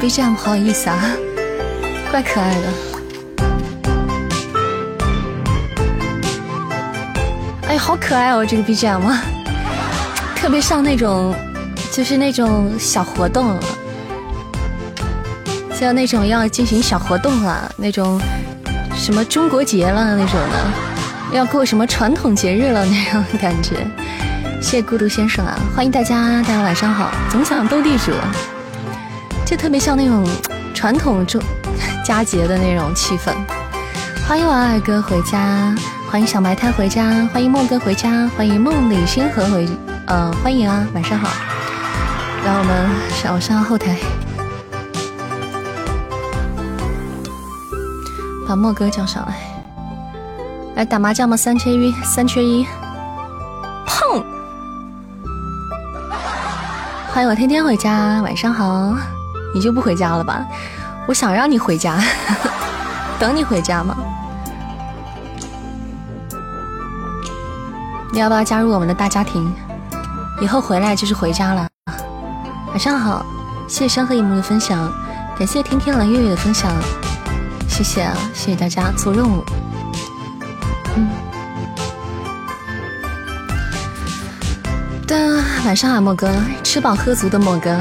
BGM 好有意思啊，怪可爱的。哎，好可爱哦，这个 BGM，特别像那种，就是那种小活动，像那种要进行小活动了，那种什么中国节了那种的，要过什么传统节日了那种感觉。谢谢孤独先生啊，欢迎大家，大家晚上好。总想斗地主，就特别像那种传统中 佳节的那种气氛。欢迎我二哥回家，欢迎小埋汰回家，欢迎梦哥回家，欢迎梦里星河回，呃，欢迎啊，晚上好。让我们上上后台，把莫哥叫上来，来打麻将吗？三缺一，三缺一。碰 欢迎我天天回家，晚上好。你就不回家了吧？我想让你回家，等你回家吗？你要不要加入我们的大家庭？以后回来就是回家了。晚上好，谢谢山河一幕的分享，感谢天天蓝月月的分享，谢谢啊，谢谢大家做任务。嗯。的晚上好，莫哥，吃饱喝足的莫哥。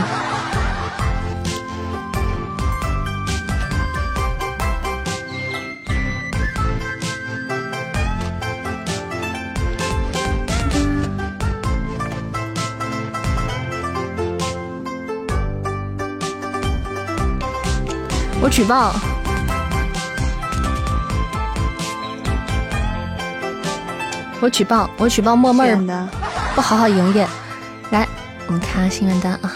举报，我举报，我举报默默的。不好好营业，来，我们看下心愿单啊！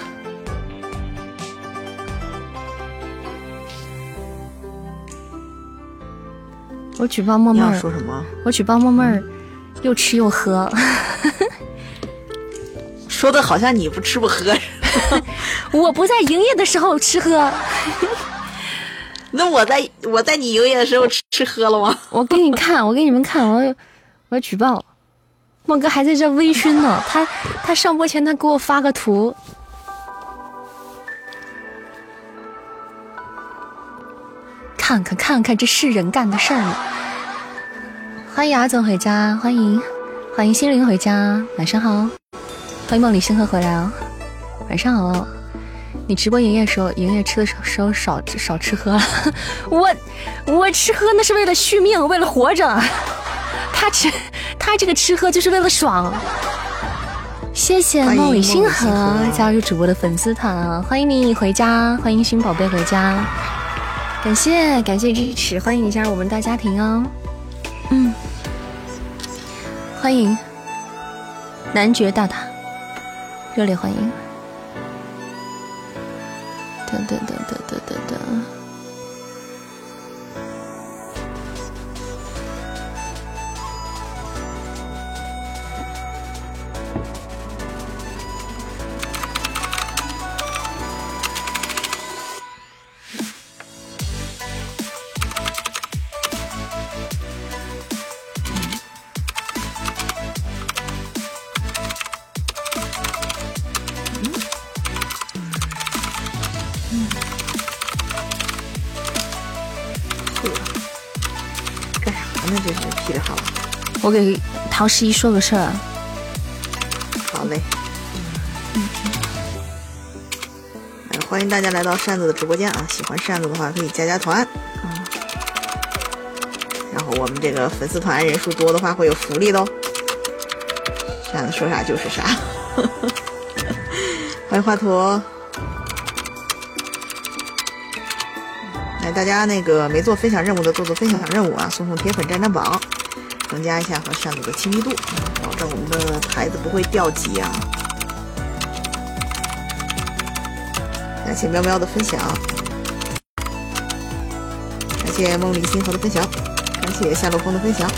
我举报默默说什么？我举报默默又吃又喝，说的好像你不吃不喝。我不在营业的时候吃喝，那我在我在你营业的时候吃吃喝了吗？我给你看，我给你们看，我要我要举报。梦哥还在这微醺呢，他他上播前他给我发个图，看看看看，这是人干的事儿吗？欢迎阿总回家，欢迎欢迎心灵回家，晚上好，欢迎梦里星河回来哦，晚上好。你直播营业时候，营业吃的时候少少吃喝了，我我吃喝那是为了续命，为了活着。他吃，他这个吃喝就是为了爽。谢谢梦里星河加入主播的粉丝团，欢迎你回家，欢迎新宝贝回家，感谢感谢支持，欢迎你加入我们大家庭哦。嗯，欢迎男爵大大，热烈欢迎。噔噔噔噔噔噔噔。我给陶十一说个事儿。好嘞。欢迎大家来到扇子的直播间啊！喜欢扇子的话可以加加团。然后我们这个粉丝团人数多的话会有福利的哦。扇子说啥就是啥。欢迎华佗。来，大家那个没做分享任务的做做分享任务啊，送送铁粉占占榜。增加一下和扇子的亲密度，保证我们的牌子不会掉级啊！感谢喵喵的分享，感谢梦里星河的分享，感谢夏洛风的分享，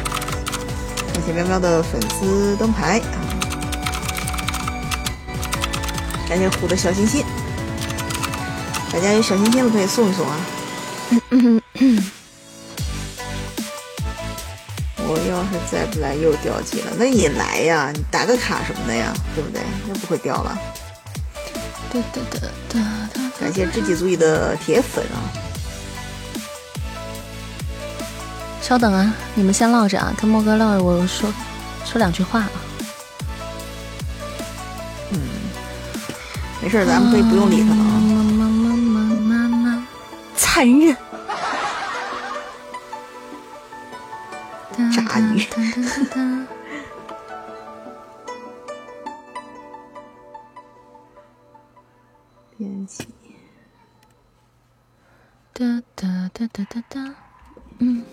感谢喵喵的粉丝灯牌啊！感谢虎的小心心，大家有小心心的可以送一送啊！我要是再不来又掉级了，那你来呀，你打个卡什么的呀，对不对？又不会掉了。哒哒哒哒哒，感感谢知己足矣的铁粉啊！稍等啊，你们先唠着啊，跟莫哥唠，我说说两句话啊。嗯，没事，咱们可以不用理他了啊。妈妈妈妈妈妈，残忍。哒哒哒哒，嗯。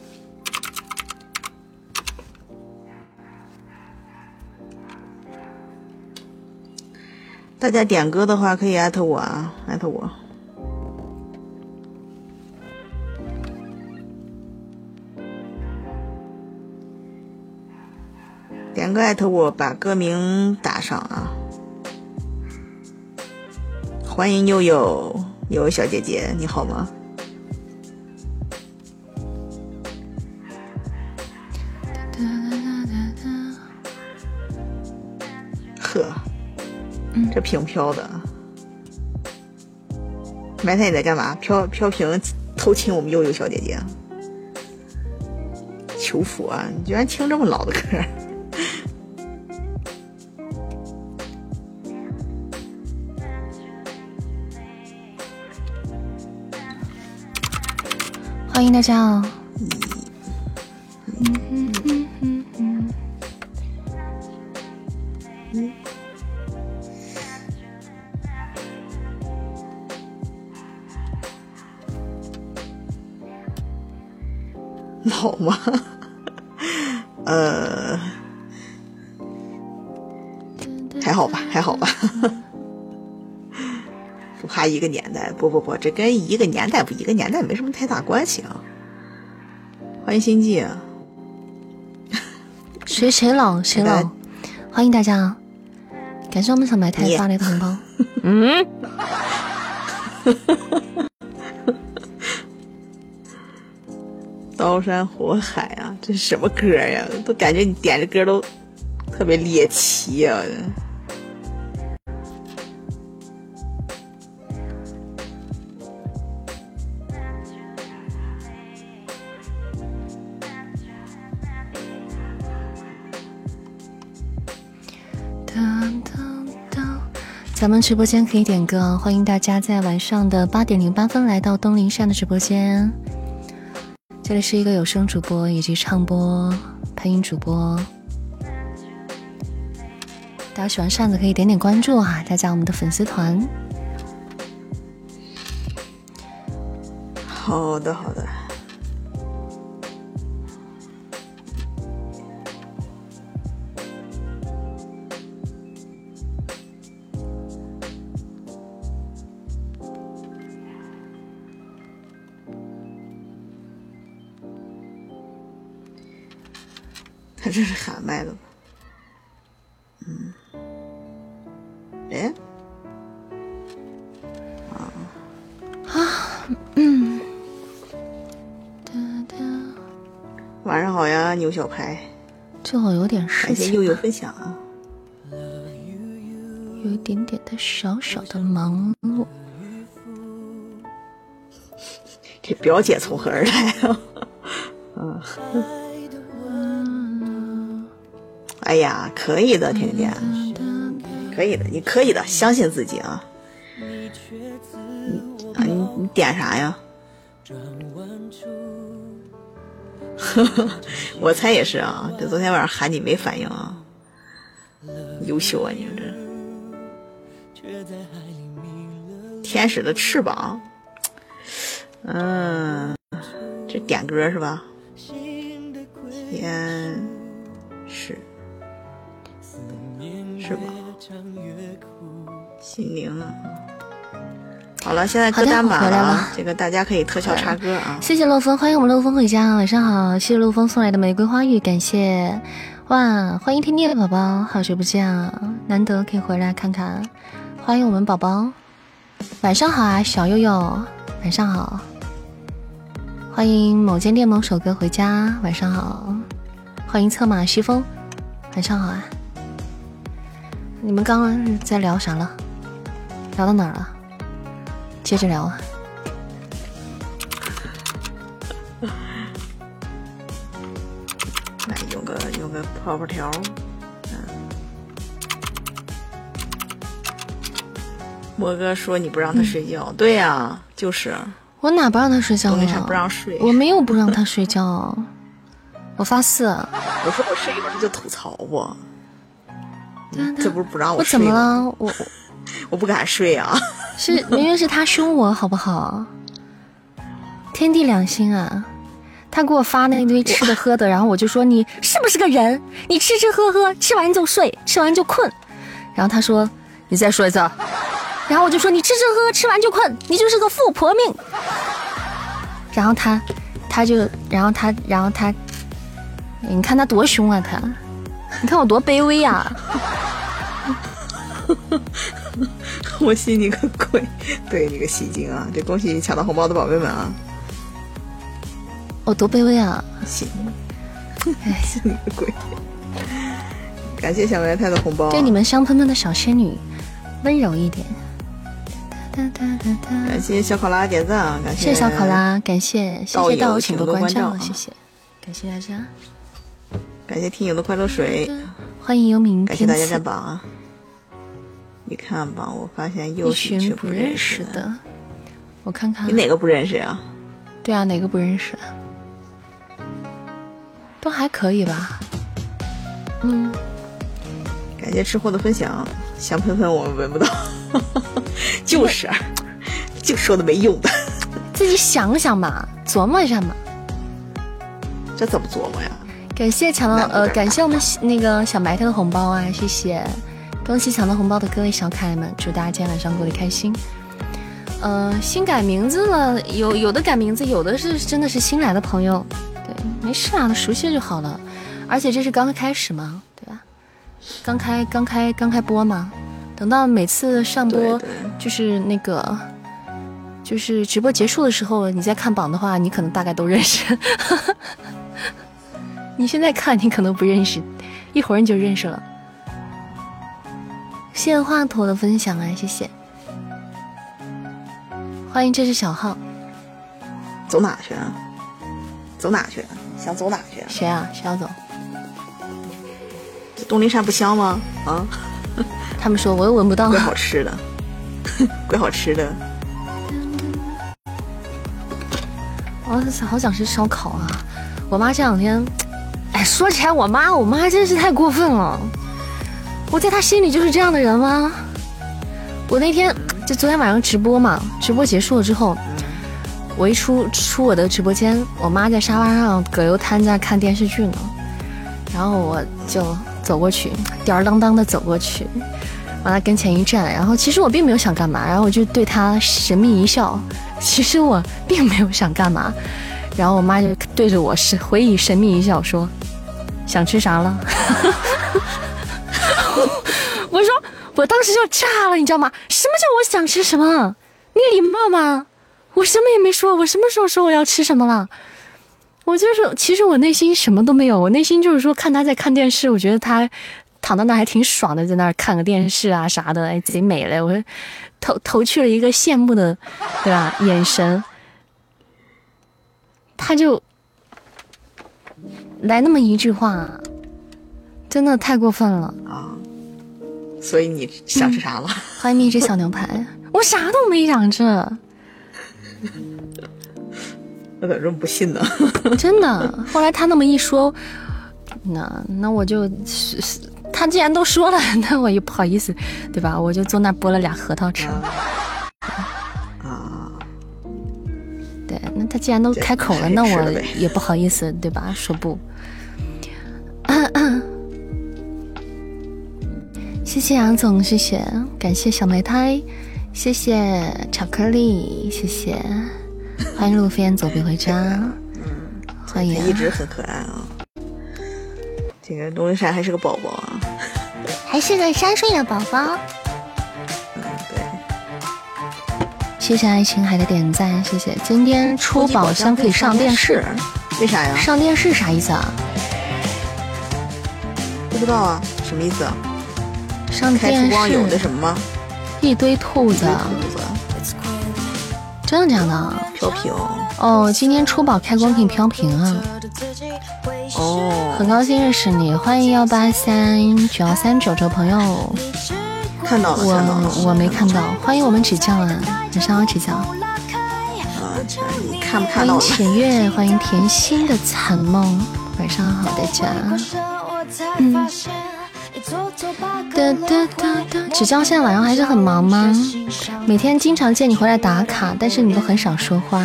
大家点歌的话，可以艾特我啊，艾特我。点歌艾特我，把歌名打上啊！欢迎悠悠，悠悠小姐姐，你好吗？这屏飘的，埋汰你在干嘛？飘飘屏偷亲我们悠悠小姐姐，求佛啊！你居然听这么老的歌！欢迎大家哦！吗？呃，还好吧，还好吧。不怕一个年代，不不不，这跟一个年代不一个年代没什么太大关系啊。欢迎心计，谁谁老谁老？欢迎大家，感谢我们小白太发来的红包。嗯。刀山火海啊，这是什么歌呀？都感觉你点的歌都特别猎奇啊！咱们直播间可以点歌，欢迎大家在晚上的八点零八分来到东林善的直播间。这里是一个有声主播以及唱播、配音主播。大家喜欢扇子可以点点关注哈，加加我们的粉丝团。好的，好的。他这是喊麦的吧？嗯，哎，啊啊，嗯，晚上好呀，牛小排。正好有点事情，感谢悠悠分享啊。有一点点的小小的忙碌。这表姐从何而来啊？可以的，甜甜，可以的，你可以的，相信自己啊！你啊，你你点啥呀？我猜也是啊，这昨天晚上喊你没反应啊，优秀啊，你们这天使的翅膀，嗯，这点歌是吧？天好了，现在歌单满了，这个大家可以特效插歌啊！谢谢洛风，欢迎我们洛风回家，晚上好！谢谢洛风送来的玫瑰花语，感谢哇！欢迎天天宝宝，好久不见啊，难得可以回来看看，欢迎我们宝宝，晚上好啊，小悠悠，晚上好！欢迎某间店某首歌回家，晚上好！欢迎策马西风，晚上好啊！你们刚刚在聊啥了？聊到哪儿了？接着聊啊。来用个用个泡泡条，嗯。莫哥说你不让他睡觉，对呀，就是我哪不让他睡觉了？不让睡，我没有不让他睡觉，我发誓。我说我睡一会儿他就吐槽我，这不是不让我睡？我怎么了？我 我不敢睡啊！是 明明是他凶我，好不好？天地良心啊！他给我发那一堆吃的喝的，然后我就说你是不是个人？你吃吃喝喝，吃完就睡，吃完就困。然后他说你再说一次。然后我就说你吃吃喝喝，吃完就困，你就是个富婆命。然后他，他就，然后他，然后他，你看他多凶啊他，你看我多卑微呀。我信你个鬼！对你个戏精啊！这恭喜抢到红包的宝贝们啊！我多卑微啊！信，哎，信你个鬼！感谢小白菜的红包，对你们香喷喷的小仙女温柔一点。感谢小考拉点赞啊，感谢小考拉，感谢谢谢道友请多关照，谢谢，感谢大家，感谢听友的快乐水，欢迎幽冥，感谢大家占榜啊！你看吧，我发现又是一群不认识的，我看看你哪个不认识呀？对啊，哪个不认识？都还可以吧，嗯。感谢吃货的分享，香喷喷我们闻不到，就是，就说的没用的，自己想想吧，琢磨一下嘛。这怎么琢磨呀？感谢抢到呃，感谢我们那个小白菜的红包啊，谢谢，恭喜抢到红包的各位小可爱们，祝大家今天晚上过得开心。呃，新改名字了，有有的改名字，有的是真的是新来的朋友。对没事啊，熟悉就好了。而且这是刚开始嘛，对吧？刚开刚开刚开播嘛。等到每次上播，就是那个，就是直播结束的时候，你再看榜的话，你可能大概都认识。你现在看，你可能不认识，一会儿你就认识了。谢谢华佗的分享啊，谢谢。欢迎，这是小号。走哪去啊？走哪去？想走哪去？啊谁啊？谁要走？东林山不香吗？啊？他们说我又闻不到。怪好吃的，怪好吃的。我好想吃烧烤啊！我妈这两天，哎，说起来我妈，我妈真是太过分了。我在他心里就是这样的人吗？我那天就昨天晚上直播嘛，直播结束了之后。我一出出我的直播间，我妈在沙发上葛优瘫在看电视剧呢，然后我就走过去，吊儿郎当的走过去，往她跟前一站，然后其实我并没有想干嘛，然后我就对她神秘一笑，其实我并没有想干嘛，然后我妈就对着我是回以神秘一笑说：“想吃啥了？” 我说我当时就炸了，你知道吗？什么叫我想吃什么？你礼貌吗？我什么也没说，我什么时候说我要吃什么了？我就是，其实我内心什么都没有，我内心就是说看他在看电视，我觉得他躺到那还挺爽的，在那儿看个电视啊啥的，哎，贼美嘞！我投投去了一个羡慕的，对吧？眼神，他就来那么一句话，真的太过分了啊！所以你想吃啥了？欢迎蜜汁小牛排，我啥都没想吃。我咋这么不信呢？真的，后来他那么一说，那那我就，他既然都说了，那我也不好意思，对吧？我就坐那剥了俩核桃吃。啊，对，那他既然都开口了，那我也不好意思，对吧？说不。谢谢杨总，谢谢，感谢小梅胎。谢谢巧克力，谢谢，欢迎路飞燕走别回家，嗯，欢迎，一直很可爱啊。这个东林山还是个宝宝啊，还是个三岁的宝宝。嗯，对。谢谢爱琴海的点赞，谢谢。今天出宝箱可以上电视，为啥呀？上电视啥意思啊？不知道啊，什么意思？上电视。有的什么吗？一堆兔子，真的假的？飘屏哦，今天出宝开光可以飘屏啊！哦，很高兴认识你，欢迎幺八三九幺三九这朋友。看到了，看到了，我我没看到，欢迎我们指教啊，晚上好指教。看不看到？欢迎浅月，欢迎甜心的残梦，晚上好大家。嗯。哒哒哒哒，指教现在晚上还是很忙吗？每天经常见你回来打卡，但是你都很少说话。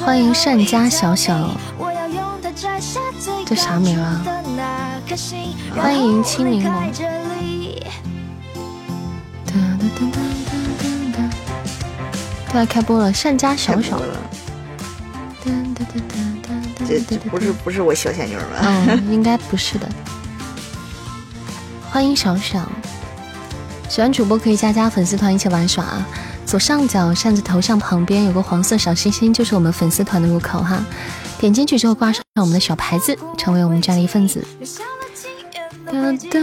欢迎善家小小，这啥名啊？欢迎青柠檬。哒哒哒哒哒哒，对，开播了，善家小小。哒哒哒哒哒，这这不是不是我小仙女吧？嗯，应该不是的。欢迎小小，喜欢主播可以加加粉丝团一起玩耍啊！左上角扇子头像旁边有个黄色小心心，就是我们粉丝团的入口哈。点进去之后挂上我们的小牌子，成为我们家的一份子。哒哒，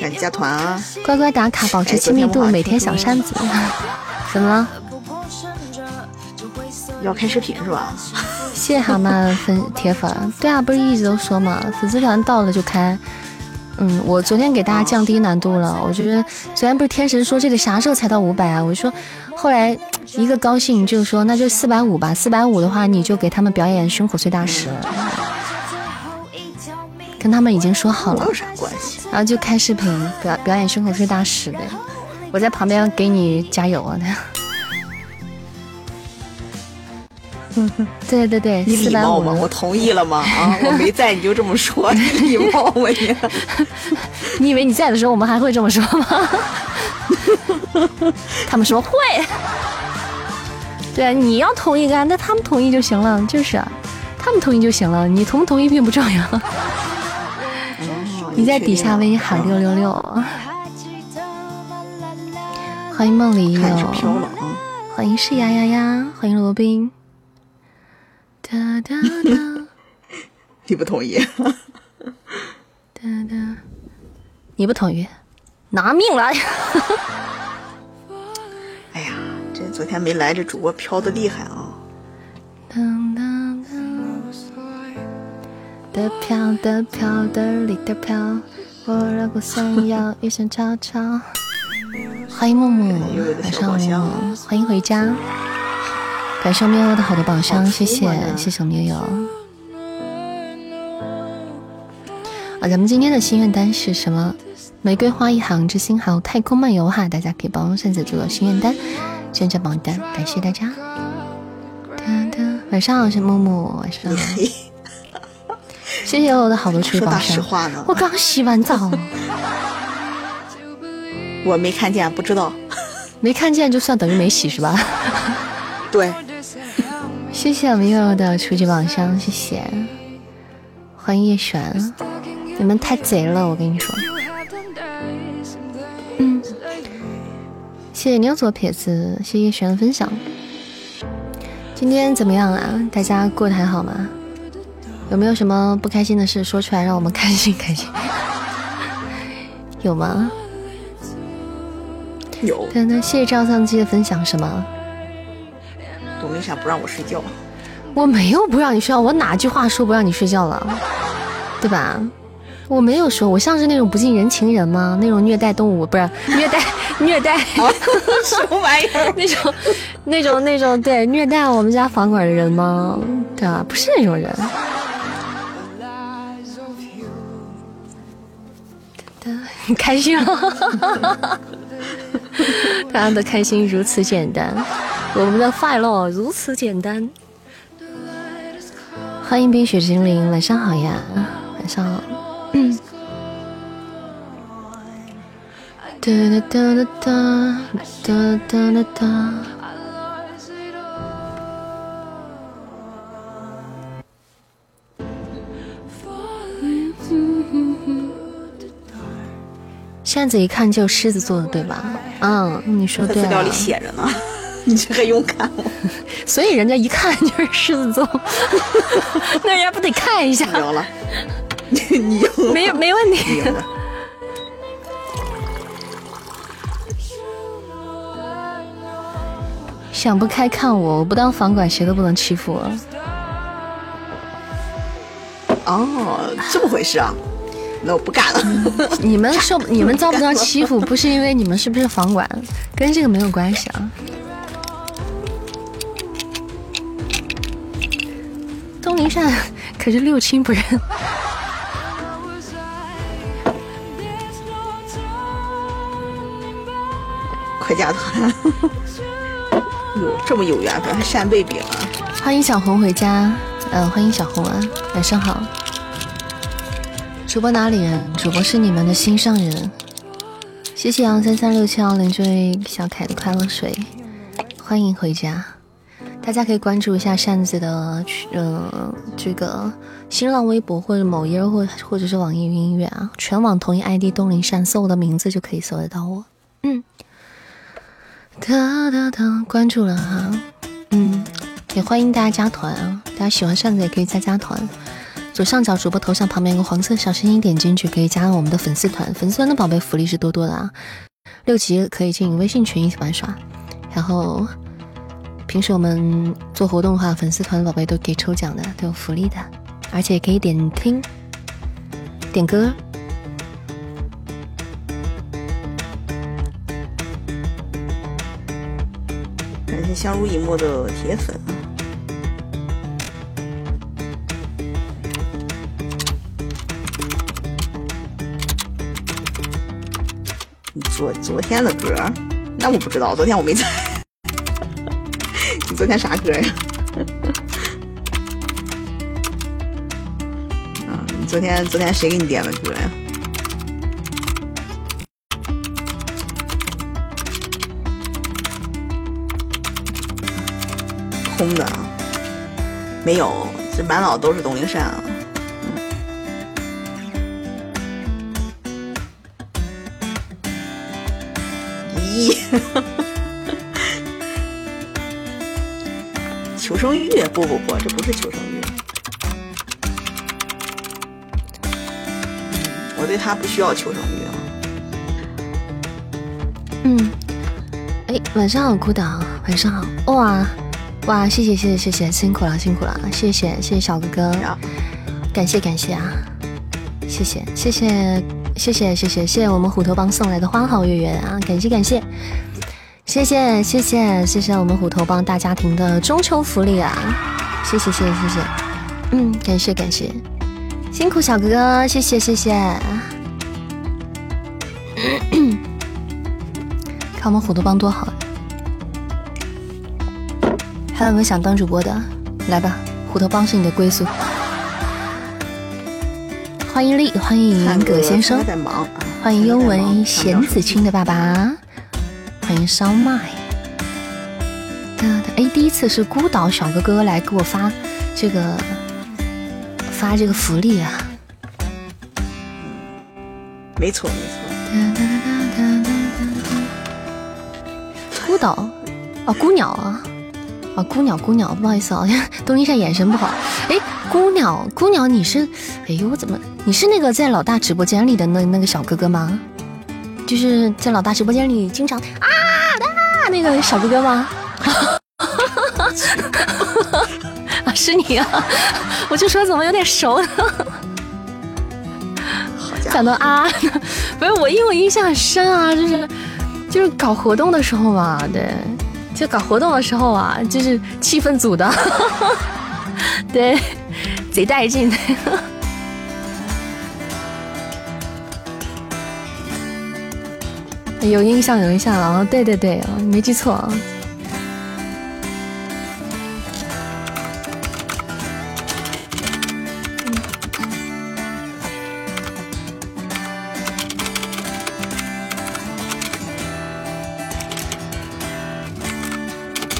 赶紧加团啊！乖乖打卡，保持亲密度，每天小扇子。怎么了？要开视频是吧？谢谢蛤蟆粉铁粉。对啊，不是一直都说嘛，粉丝团到了就开。嗯，我昨天给大家降低难度了。我觉得昨天不是天神说这个啥时候才到五百啊？我说，后来一个高兴就说那就四百五吧。四百五的话，你就给他们表演胸口碎大石。跟他们已经说好了，有啥关系？然后就开视频表表演胸口碎大石呗，我在旁边给你加油啊！对对对，你礼貌吗？我同意了吗？啊，我没在你就这么说，你礼貌吗你？你以为你在的时候我们还会这么说吗？他们说会。对啊，你要同意干，那他们同意就行了，就是啊，他们同意就行了，你同不同意并不重要。你在底下为你喊六六六。欢迎梦里有，欢迎是呀呀呀，欢迎罗宾。哒哒哒，你不同意？哒哒，你不同意，拿命来！哎呀，这昨天没来，这主播飘的厉害啊！当当当，的飘的飘的里的飘，我若不想要一声悄悄。欢迎木木，晚上好，欢迎回家。感谢喵喵的好多宝箱，谢谢谢谢喵喵。啊，咱们今天的心愿单是什么？玫瑰花一行之星号太空漫游哈，大家可以帮扇子做心愿单，宣传榜单，感谢大家。晚上好，是木木，晚上好。谢谢我的好多出宝箱。我刚洗完澡。我没看见，不知道。没看见就算等于没洗是吧？对。谢谢我们悠悠的初级宝箱，谢谢，欢迎叶璇，你们太贼了，我跟你说。嗯，谢谢牛左撇子，谢谢叶璇的分享。今天怎么样啊？大家过得还好吗？有没有什么不开心的事说出来，让我们开心开心？有吗？有。等等，谢谢赵相机的分享，什么？为啥不让我睡觉？我没有不让你睡觉，我哪句话说不让你睡觉了？对吧？我没有说，我像是那种不近人情人吗？那种虐待动物不是虐待虐待什么玩意儿？那种那种那种对虐待我们家房管的人吗？对啊？不是那种人。你开心了？大家的开心如此简单。我们的快乐如此简单。欢迎冰雪精灵，晚上好呀，晚上好。哒哒哒哒哒哒哒哒。扇子一看就狮子座的，对吧？嗯，你说对。资料里写着呢。你这还用看吗？所以人家一看就是狮子座，那人家不得看一下？有了，你有没有没问题。想不开看我，我不当房管谁都不能欺负我。哦，这么回事啊？那我不干了。你们受你们遭不遭欺负，不是因为你们是不是房管，跟这个没有关系啊。东林善可是六亲不认。快加团！哟这么有缘分，还扇贝饼啊！欢迎小红回家，嗯，欢迎小红啊，晚上好。主播哪里人？主播是你们的心上人。谢谢杨三三六七二零这位小凯的快乐水，欢迎回家。大家可以关注一下扇子的，嗯，这个新浪微博或者某音或或者是网易云音乐啊，全网同一 ID 东林扇，搜我的名字就可以搜得到我。嗯，哒哒哒，关注了哈。嗯，也欢迎大家加团啊！大家喜欢扇子也可以再加团。左上角主播头像旁边有个黄色小心心，点进去可以加入我们的粉丝团。粉丝团的宝贝福利是多多的啊，六级可以进微信群一起玩耍。然后平时我们做活动的话，粉丝团的宝贝都给抽奖的，都有福利的，而且可以点听、点歌。感谢相濡以沫的铁粉。昨昨天的歌，那我不知道，昨天我没在。你昨天啥歌呀？啊，你昨天昨天谁给你点的歌呀？空的，没有，这满脑都是东陵山啊。求生欲？不不不，这不是求生欲。我对他不需要求生欲啊。嗯，哎，晚上好，孤岛，晚上好，哇哇，谢谢谢谢谢谢，辛苦了辛苦了，谢谢谢谢小哥哥，感谢感谢啊，谢谢谢谢。谢谢谢谢谢谢我们虎头帮送来的花好月圆啊！感谢感谢，谢谢谢谢谢谢我们虎头帮大家庭的中秋福利啊！谢谢谢谢谢谢，嗯，感谢感谢，辛苦小哥哥，谢谢谢谢。看我们虎头帮多好，还有没有想当主播的？来吧，虎头帮是你的归宿。欢迎丽，欢迎葛先生，欢迎幽为贤子清的爸爸，欢迎烧麦。哎，第一次是孤岛小哥哥来给我发这个发这个福利啊！没错没错。孤岛哦，孤鸟啊啊，孤鸟孤鸟，不好意思啊，东一善眼神不好。哎，孤鸟孤鸟，你是？哎呦，我怎么？你是那个在老大直播间里的那那个小哥哥吗？就是在老大直播间里经常啊啊那个小哥哥吗？啊，是你啊！我就说怎么有点熟呢？讲到啊，不是我，因为我印象很深啊，就是就是搞活动的时候嘛，对，就搞活动的时候啊，就是气氛组的，对，贼带劲。有印象，有印象了啊，对对对，没记错啊。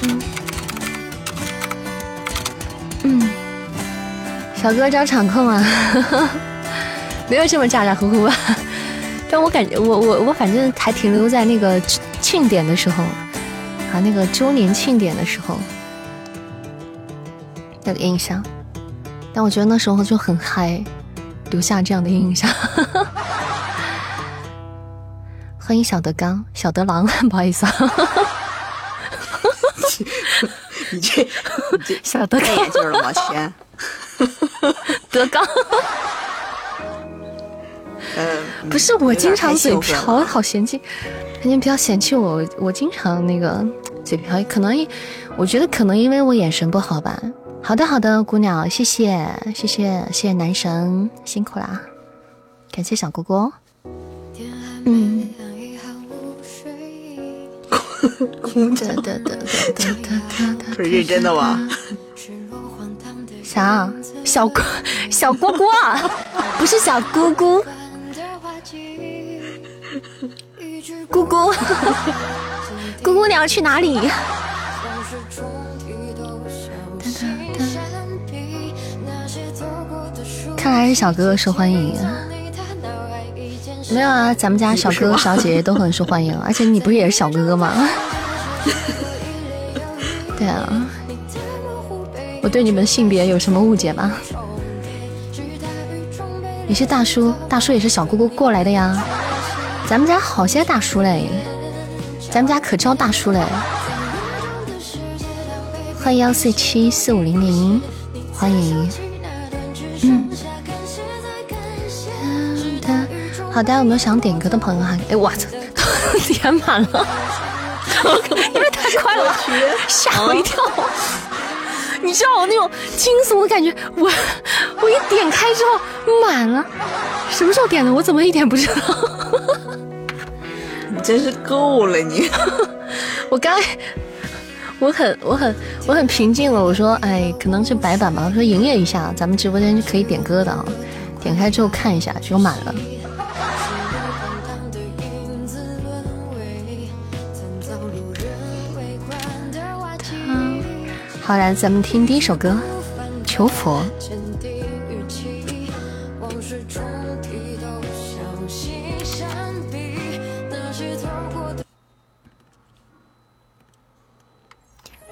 嗯，嗯，小哥找场控啊，没有这么咋咋呼呼吧。但我感觉，我我我反正还停留在那个庆典的时候，啊，那个周年庆典的时候那个印象。但我觉得那时候就很嗨，留下这样的印象。欢迎小德刚、小德狼，不好意思啊。你这你这小德戴眼镜了吗？钱，德刚，呃，不是我经常嘴瓢，好嫌弃，你不要嫌弃我，我经常那个嘴瓢，可能我觉得可能因为我眼神不好吧。好的好的，姑娘，谢谢谢谢谢谢男神，辛苦啦，感谢小蝈蝈。嗯，哒哒哒哒哒哒哒不是认真的吗？啥？小姑小蝈蝈啊，不是小姑姑，姑姑，姑姑你要去哪里？看来是小哥哥受欢迎啊。没有啊，咱们家小哥哥小姐姐都很受欢迎，而且你不是也是小哥哥吗？对啊，我对你们性别有什么误解吗？你是大叔，大叔也是小姑姑过来的呀。咱们家好些大叔嘞，咱们家可招大叔嘞。欢迎幺四七四五零零，欢迎。嗯。好，大家有没有想点歌的朋友哈？哎，我操，点满了，因为太快了，吓我一跳。你知道我那种惊悚的感觉，我我一点开之后满了，什么时候点的？我怎么一点不知道？你真是够了你！我刚我很我很我很平静了，我说哎，可能是白板吧。我说营业一下，咱们直播间是可以点歌的啊。点开之后看一下，只有满了。好，来咱们听第一首歌《求佛》。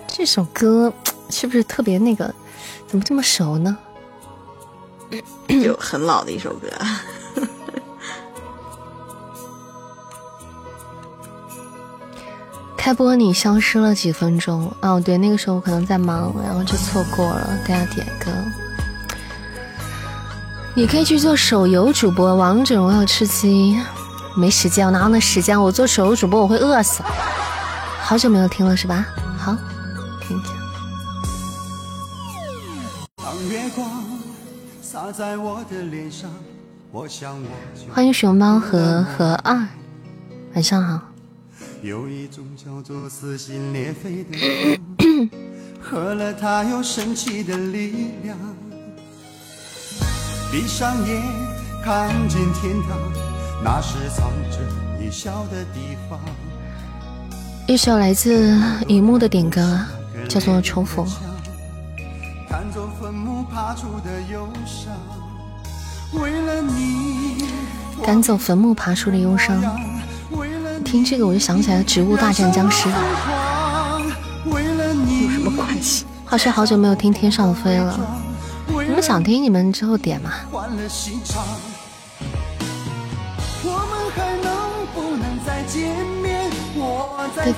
这首歌是不是特别那个？怎么这么熟呢？就很老的一首歌。开播你消失了几分钟哦，对，那个时候我可能在忙，然后就错过了大家点歌。你可以去做手游主播，王者荣耀吃鸡，没时间，我哪有那时间？我做手游主播我会饿死。好久没有听了是吧？好，听一下。欢迎熊猫和和二，晚上好。有一种叫做撕心裂肺的痛，喝了它有神奇的力量。闭上眼，看见天堂，那是藏着你笑的地方。一首来自荧幕的点歌，叫做《重逢》。赶走坟墓爬出的忧伤，为了你。赶走坟墓爬出的忧伤。听这个我就想起来了，《植物大战僵尸》有什么关系？话说好久没有听《天上飞》了，你们想听你们之后点嘛。再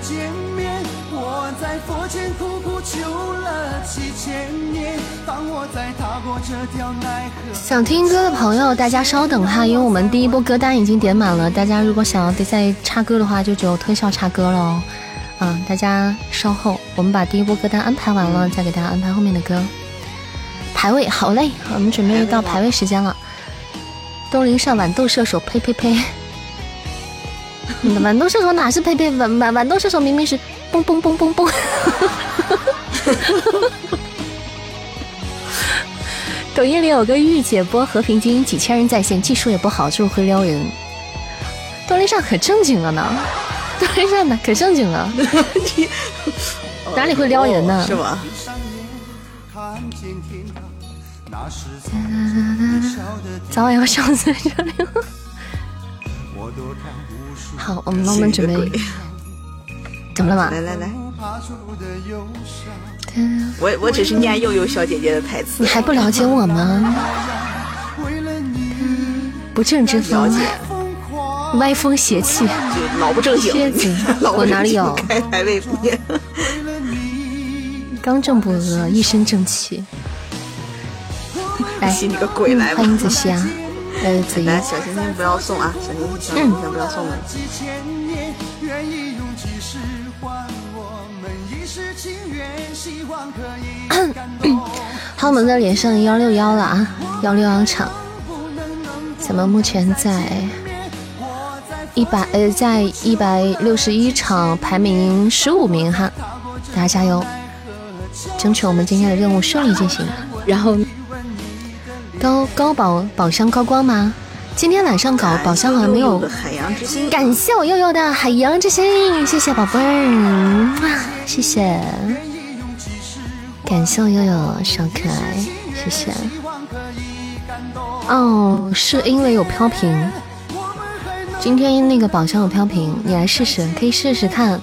见面，我在佛前苦苦求了七千年。当我在踏过这条奈何，想听歌的朋友，大家稍等哈，因为我们第一波歌单已经点满了。大家如果想要再插歌的话，就只有特效插歌喽。嗯，大家稍后，我们把第一波歌单安排完了，再给大家安排后面的歌。排位好嘞，我们准备到排位时间了。东林上豌豆射手，呸呸呸。豌豆射手哪是呸呸？豌豌豌豆射手明明是嘣嘣嘣嘣嘣。抖音里有个御姐播和平精英，几千人在线，技术也不好，就是会撩人。抖音上可正经了呢，抖音上呢可正经了，哪里会撩人呢？是吧？早晚要上在这里了。好，我们我们准备，怎么了嘛？来来来，我我只是念悠悠小姐姐的台词。你还不了解我吗？不正之风，歪风邪气，老不正经。蝎子，我哪里有？开台位变。刚正不阿，一身正气。来，你个鬼来！欢迎子熙啊，呃，子怡。来，小星星不要送啊，小星星，小星星不要送了。好，我们的连胜幺六幺了啊，幺六幺场。咱们目前在一百呃，在一百六十一场，排名十五名哈，大家加油，争取我们今天的任务顺利进行。然后高高宝宝箱高光吗？今天晚上搞宝箱好像没有。感谢我悠悠的海洋之心，谢谢宝贝儿，谢谢。感谢我悠悠小可爱，谢谢。哦，是因为有飘屏。今天那个宝箱有飘屏，你来试试，可以试试看，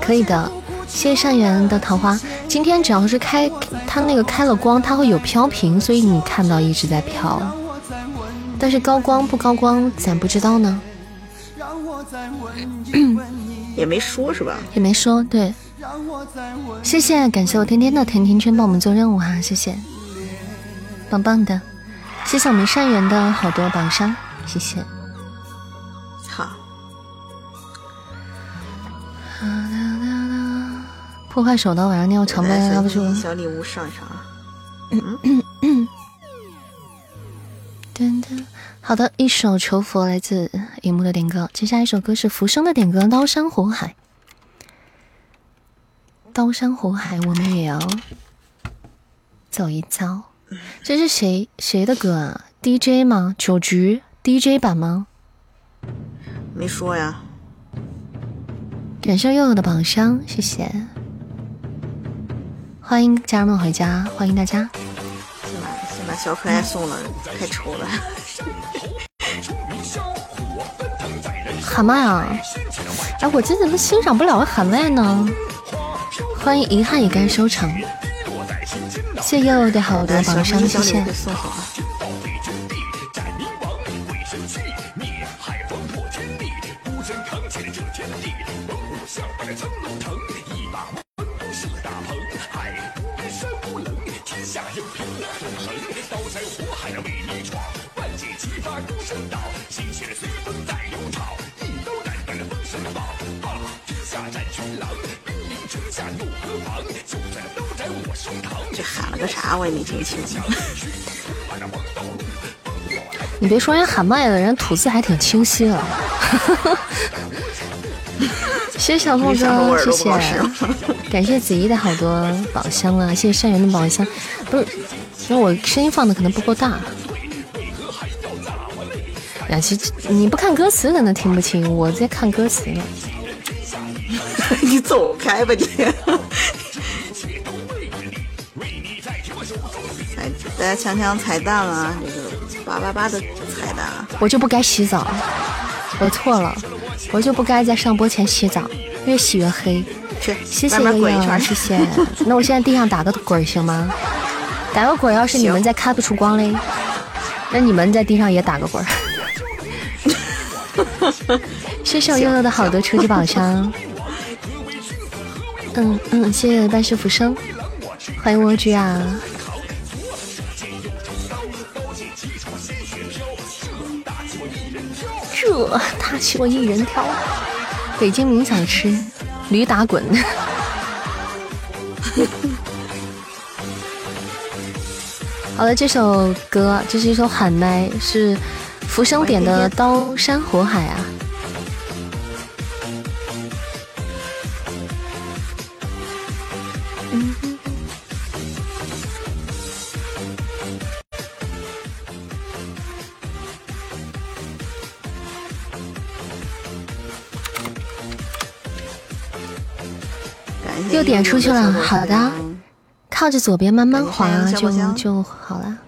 可以的。谢谢善缘的桃花。今天只要是开它那个开了光，它会有飘屏，所以你看到一直在飘。但是高光不高光，咱不知道呢。也没说是吧？也没说，对。谢谢，感谢我天天的甜甜圈帮我们做任务哈，谢谢，棒棒的。谢谢我们善缘的好多榜上，谢谢。破坏手刀晚上尿长白拉不住。小礼物上上啊。噔噔，好的，一首求佛来自荧幕的点歌，接下来一首歌是浮生的点歌，《刀山火海》。刀山火海，我们也要走一遭。这是谁谁的歌啊？DJ 吗？九局 DJ 版吗？没说呀。感谢悠悠的宝箱，谢谢。欢迎家人们回家，欢迎大家。先把先把小可爱送了，太丑了。喊麦啊！哎，我这怎么欣赏不了喊麦呢？欢迎遗憾也该收场。谢悠悠的好多榜上，谢谢。喊了个啥？我也没听清。你别说人喊麦的人吐字还挺清晰的。谢谢小凤哥，谢谢，感谢子怡的好多宝箱啊！谢谢善缘的宝箱，不是，因为我声音放的可能不够大。呀，其实你不看歌词可能听不清，我在看歌词呢。你走开吧你！大家抢抢彩蛋啊！这个八八八的彩蛋啊！我就不该洗澡，我错了，我就不该在上播前洗澡，越洗越黑。去，谢谢悠悠，谢谢。那我现在地上打个滚行吗？打个滚，要是你们再开不出光嘞，那你们在地上也打个滚。谢谢我悠悠的好多初级宝箱。嗯嗯，谢谢半世浮生，欢迎蜗居啊！这大起我一人挑，北京名小吃驴打滚。好了，这首歌这是一首喊麦，是浮生点的《刀山火海》啊。点出去了，好的，靠着左边慢慢滑就就好了。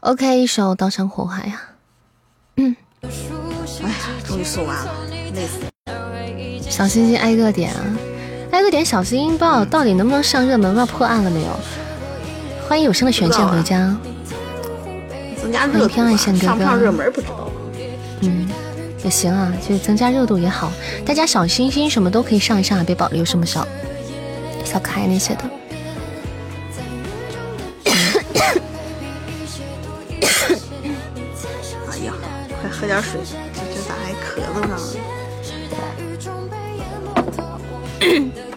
OK，一首《刀山火海》呀，嗯，哎呀，终于送完了，累死。小心心挨个点啊，挨个点小心，不知道到底能不能上热门，不知道破案了没有？欢迎有声的悬剑回家。增加热度，上不上热门不知道。嗯，也行啊，就是增加热度也好。大家小心心什么都可以上一上，别保留什么小小可爱那些的。哎呀，快喝点水，这这咋还咳嗽上了？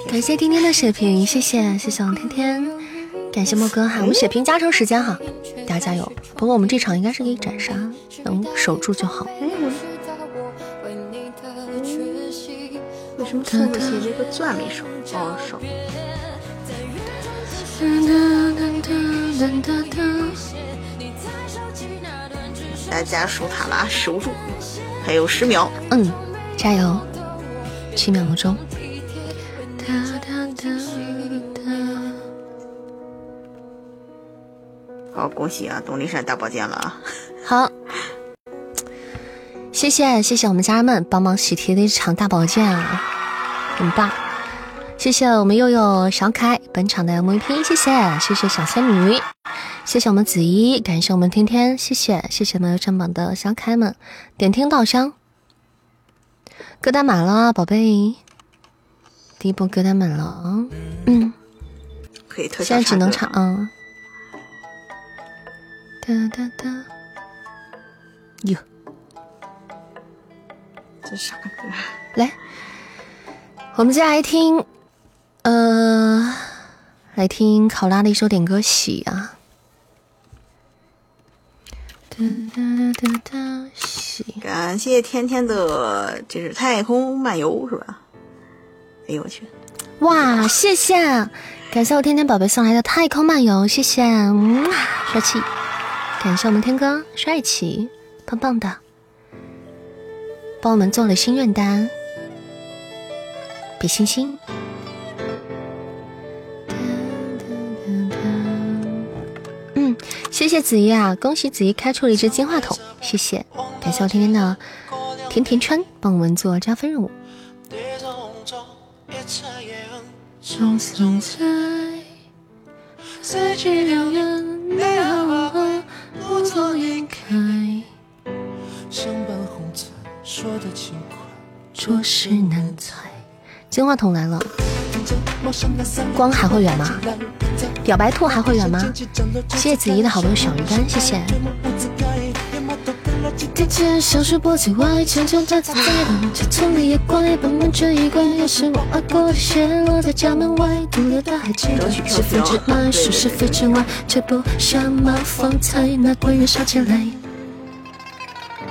感谢天天的血瓶，谢谢谢谢王天天，感谢莫哥哈，我们血瓶加成时间哈，大家加油！不过我们这场应该是可以斩杀，能守住就好。为什么错过写这个钻没守？哦，守。大家守塔拉，守住，还有十秒，嗯，加油，七秒钟。好，恭喜啊！东林山大宝剑了啊！好，谢谢谢谢我们家人们帮忙喜提的一场大宝剑啊，很棒！谢谢我们悠悠小可爱本场的 MVP，谢谢谢谢小仙女，谢谢我们子怡，感谢我们天天，谢谢谢谢没有上榜的小可爱们点听稻香，歌单满了，宝贝，第一波歌单满了，嗯，可以特现在只能唱。哒哒哒，哟，这啥歌？来，我们接下来听，呃，来听考拉的一首点歌《喜》啊。哒哒哒哒，喜。感谢天天的，这是太空漫游是吧？哎呦我去！哇，谢谢，感谢我天天宝贝送来的太空漫游，谢谢，嗯，帅气。感谢我们天哥帅气，棒棒的，帮我们做了心愿单，比心心。嗯，谢谢子怡啊，恭喜子怡开出了一只金话筒，谢谢。感谢我天天的甜甜圈帮我们做加分任务。不作掩开，想扮红彩，说的轻快，着实难猜。金话筒来了，光还会远吗？表白兔还会远吗？谢谢子怡的好朋友小鱼干，谢谢。地铁小说玻璃外，悄悄站在等，车从里也怪，把门全一关，又是我爱过的鞋落在家门外，独留的还记得是非之爱，是是非之外，却不想冒风采，那官人烧起来。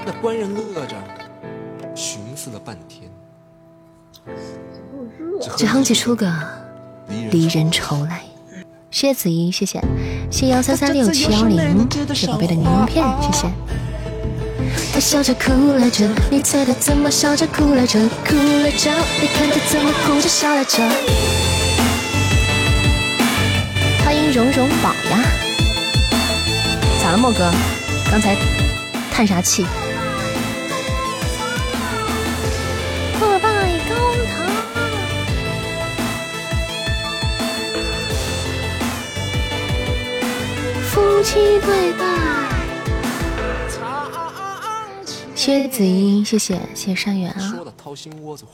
那官人乐着，寻思了半天，只哼起出个离人愁来。谢谢子怡，谢谢，谢幺三三六七幺零，谢宝贝的柠檬片，谢谢。他笑着哭来着，你猜他怎么笑着哭来着？哭来着，你看他怎么哭着笑来着？欢迎蓉蓉宝呀，咋了莫哥？刚才叹啥气？破败高堂，夫妻对拜。谢子英，谢谢谢谢善缘啊。说的掏心窝子话，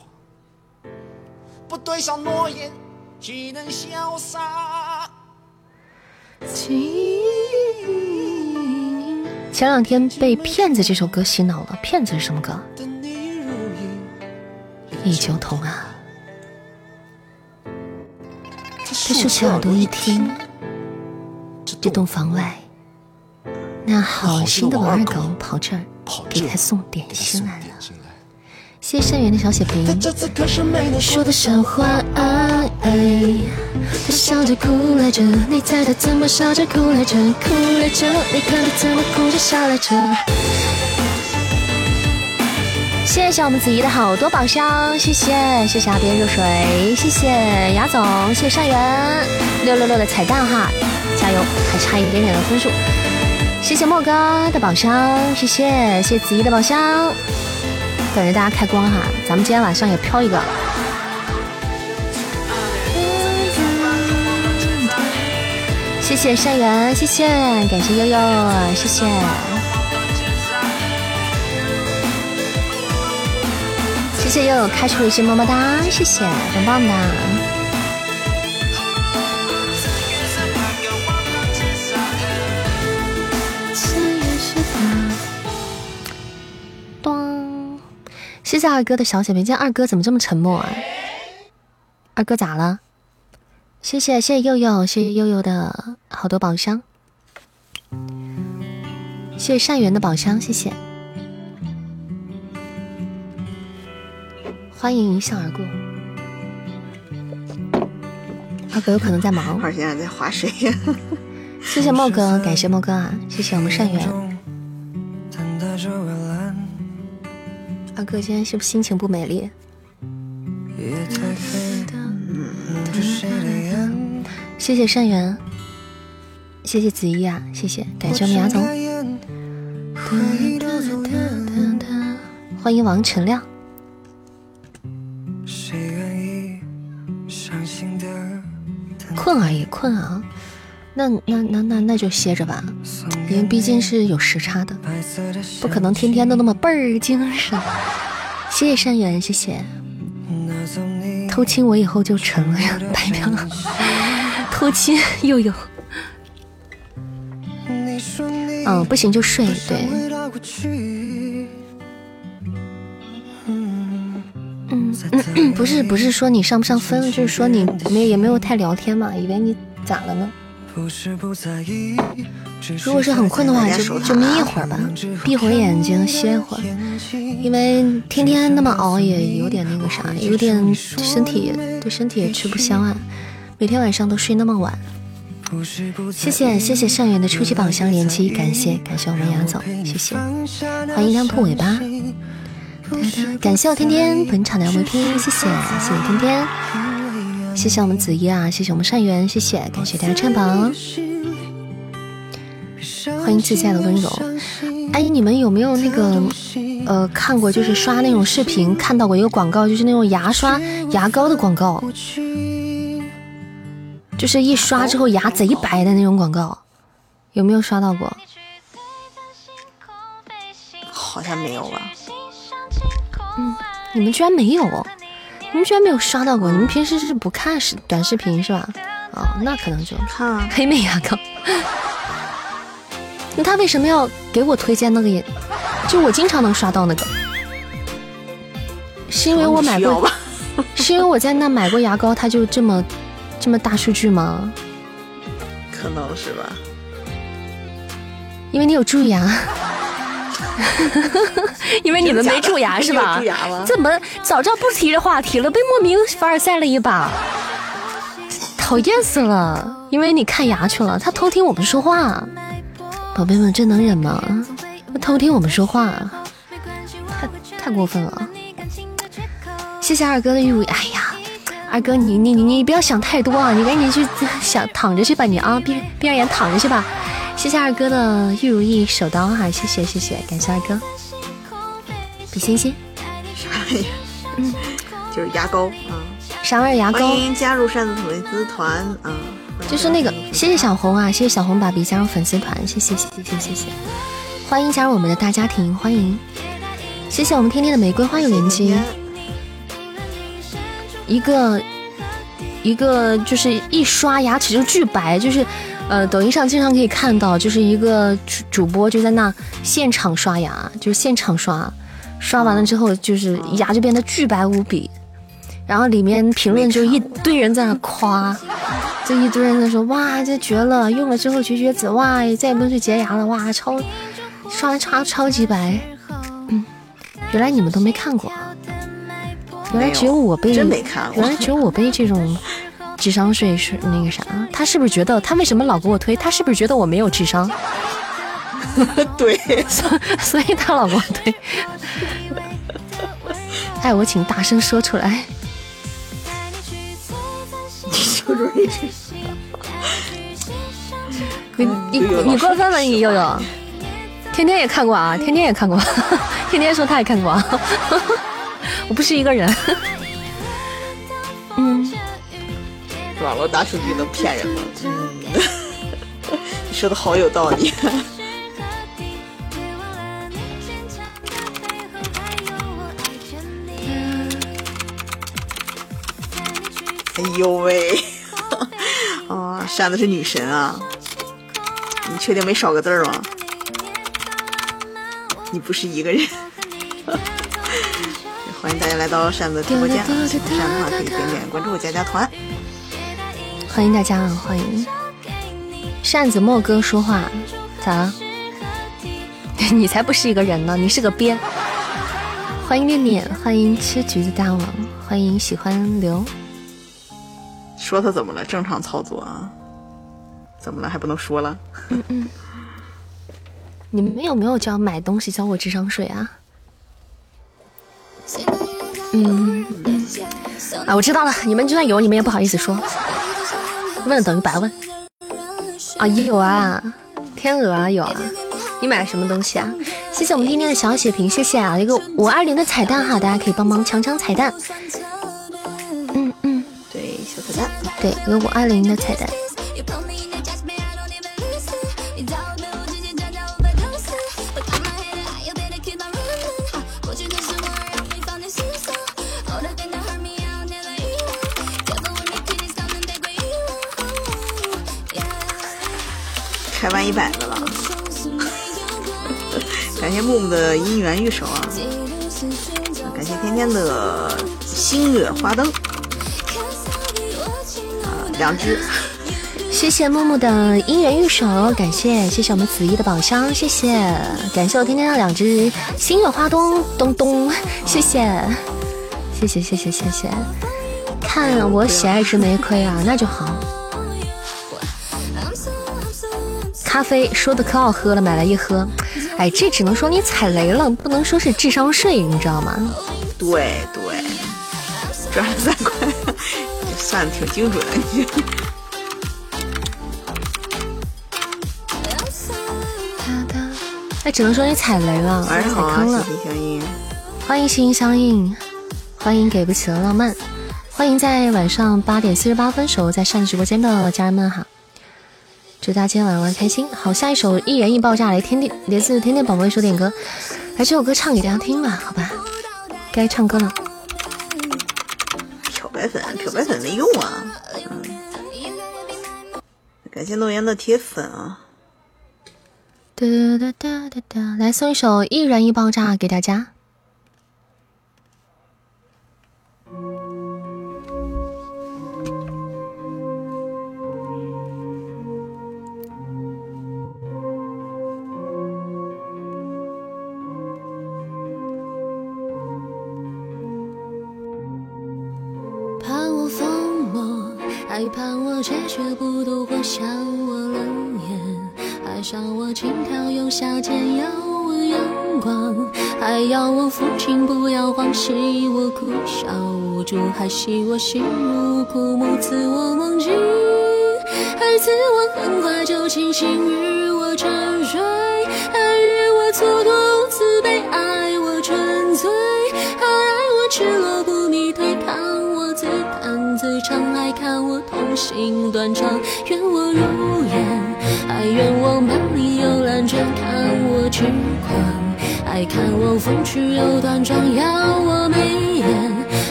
不兑上诺言，岂能潇洒？前两天被《骗子》这首歌洗脑了，《骗子》是什么歌？忆旧痛啊！他竖起耳朵一听，这栋房外，那好心的王二狗跑这儿。给他送点心来了，谢谢善缘的小血瓶。说的笑话，他笑着哭来着，你猜他怎么笑着哭来着？哭来着，你看他怎么哭着笑来着？谢谢我们子怡的好多宝箱，谢谢谢谢阿边热水，谢谢雅总，谢谢善缘六六六的彩蛋哈，加油，还差一点点的分数。谢谢莫哥的宝箱，谢谢谢谢子怡的宝箱，等着大家开光哈，咱们今天晚上也飘一个。谢谢善缘，谢谢感谢悠悠，谢谢。谢谢悠悠开出了一只么么哒，谢谢，棒棒的。谢谢二哥的小血瓶，今天二哥怎么这么沉默啊？二哥咋了？谢谢谢谢佑佑，谢谢佑佑的好多宝箱，谢谢善缘的宝箱，谢谢。欢迎一笑而过。二哥有可能在忙，二现在在划水呀。谢谢茂哥，感谢茂哥啊，谢谢我们善缘。阿哥今天是不是心情不美丽？谢谢善缘，谢谢子怡啊，谢谢，感谢我们牙总，欢迎王晨亮。困而已，困啊，那那那那那就歇着吧，因为毕竟是有时差的，不可能天天都那么倍儿精神。谢谢善缘，谢谢。偷亲我以后就成了呀，代表。偷亲又有，嗯，不行就睡，对，嗯嗯，不是不是说你上不上分，就是说你没也没有太聊天嘛，以为你咋了呢？如果是很困的话，就就眯一会儿吧，闭会眼睛歇会儿，因为天天那么熬也有点那个啥，有点身体对身体也吃不消啊。每天晚上都睡那么晚，谢谢谢谢善缘的初级宝箱连击，感谢感谢我们牙总，谢谢，欢迎亮兔尾巴，感谢我天天本场的 MVP，谢谢谢谢天天，谢谢我们子怡啊，谢谢我们善缘，谢谢感谢大家占榜，欢迎自在的温柔，哎，你们有没有那个呃看过，就是刷那种视频看到过一个广告，就是那种牙刷牙膏的广告。就是一刷之后牙贼白的那种广告，有没有刷到过？好像没有吧。嗯，你们居然没有？你们居然没有刷到过？你们平时是不看视短视频是吧？哦，那可能就看黑妹牙膏。那他为什么要给我推荐那个？也就我经常能刷到那个，是因为我买过，是因为我在那买过牙膏，他就这么。这么大数据吗？可能是吧，因为你有蛀牙，因为你们没蛀牙是吧？怎么早知道不提这话题了？被莫名凡尔赛了一把，讨厌死了！因为你看牙去了，他偷听我们说话，宝贝们，这能忍吗？偷听我们说话，太太过分了！谢谢二哥的玉如，哎呀。二哥，你你你你不要想太多啊！你赶紧去想躺着去吧，你啊，闭闭上眼躺着去吧。谢谢二哥的玉如意手刀哈，谢谢谢谢，感谢二哥。比心心，啥呀？嗯，就是牙膏啊，啥味牙膏？欢迎加入扇子粉丝团啊！就是那个，谢谢小红啊，谢谢小红爸比加入粉丝团，谢谢谢谢谢谢谢。欢迎加入我们的大家庭，欢迎。谢谢我们天天的玫瑰花有连接。一个一个就是一刷牙齿就巨白，就是呃，抖音上经常可以看到，就是一个主主播就在那现场刷牙，就是现场刷，刷完了之后就是牙就变得巨白无比，然后里面评论就一堆人在那夸，就一堆人在说哇这绝了，用了之后绝绝子，哇再也不用去洁牙了，哇超刷完超超级白，嗯，原来你们都没看过。原来只有我被，真没看过。原来只有我被这种 智商税是那个啥？他是不是觉得他为什么老给我推？他是不是觉得我没有智商？对，所 所以他老给我推。哎，我请大声说出来。你说出一句。你你你过分了，你悠悠。天天也看过啊，天天也看过，天天说他也看过，我不是一个人。嗯，网络大数据能骗人吗？嗯，你说的好有道理。哎呦喂！啊，扇子是女神啊！你确定没少个字吗？你不是一个人，欢迎大家来到扇子直播间。喜欢扇子的话可以点点关注，加加团。欢迎大家啊，欢迎扇子莫哥说话，咋了？你才不是一个人呢，你是个鳖。欢迎念念，欢迎吃橘子大王，欢迎喜欢刘。说他怎么了？正常操作啊？怎么了？还不能说了？嗯嗯。你们有没有交买东西交过智商税啊？嗯啊，我知道了，你们就算有，你们也不好意思说，问等于白问。啊，也有啊，天鹅啊有啊。你买了什么东西啊？谢谢我们天天的小血瓶，谢谢啊，一个五二零的彩蛋哈，大家可以帮忙抢抢彩蛋。嗯嗯，对，小彩蛋，对，一个五二零的彩蛋。一百个了，感谢木木的姻缘玉手啊！感谢天天的星月花灯啊，两只。谢谢木木的姻缘玉手，感谢谢谢我们子怡的宝箱，谢谢感谢我天天的两只星月花灯咚咚，谢谢谢谢谢谢谢谢，看我喜爱值没亏啊，那就好。咖啡说的可好喝了，买来一喝。哎，这只能说你踩雷了，不能说是智商税，你知道吗？对对，赚了三块，算的挺精准的。你。那只能说你踩雷了，踩坑了。欢迎心心相印，欢迎给不起的浪漫，欢迎在晚上八点四十八分时候在上直播间的家人们哈。祝大家今天晚上玩开心。好，下一首一人一爆炸来，天天连自天天宝宝一首点歌，来这首歌唱给大家听吧，好吧？该唱歌了。漂白粉，漂白粉没用啊。嗯。感谢诺言的铁粉啊。哒哒哒哒哒，来送一首一人一爆炸给大家。害怕我决绝不懂，或笑我冷眼，还笑我轻佻又下贱，要我阳光，还要我父亲不要慌，喜我哭笑无助，还喜我心如枯木，赐我梦境，还赐我很快就清醒，与我沉睡，还与我蹉跎慈悲，爱我纯粹，还爱我赤裸不心断肠，愿我如烟，还愿我满里有蓝卷，看我痴狂，还看我风趣又端庄，要我眉眼，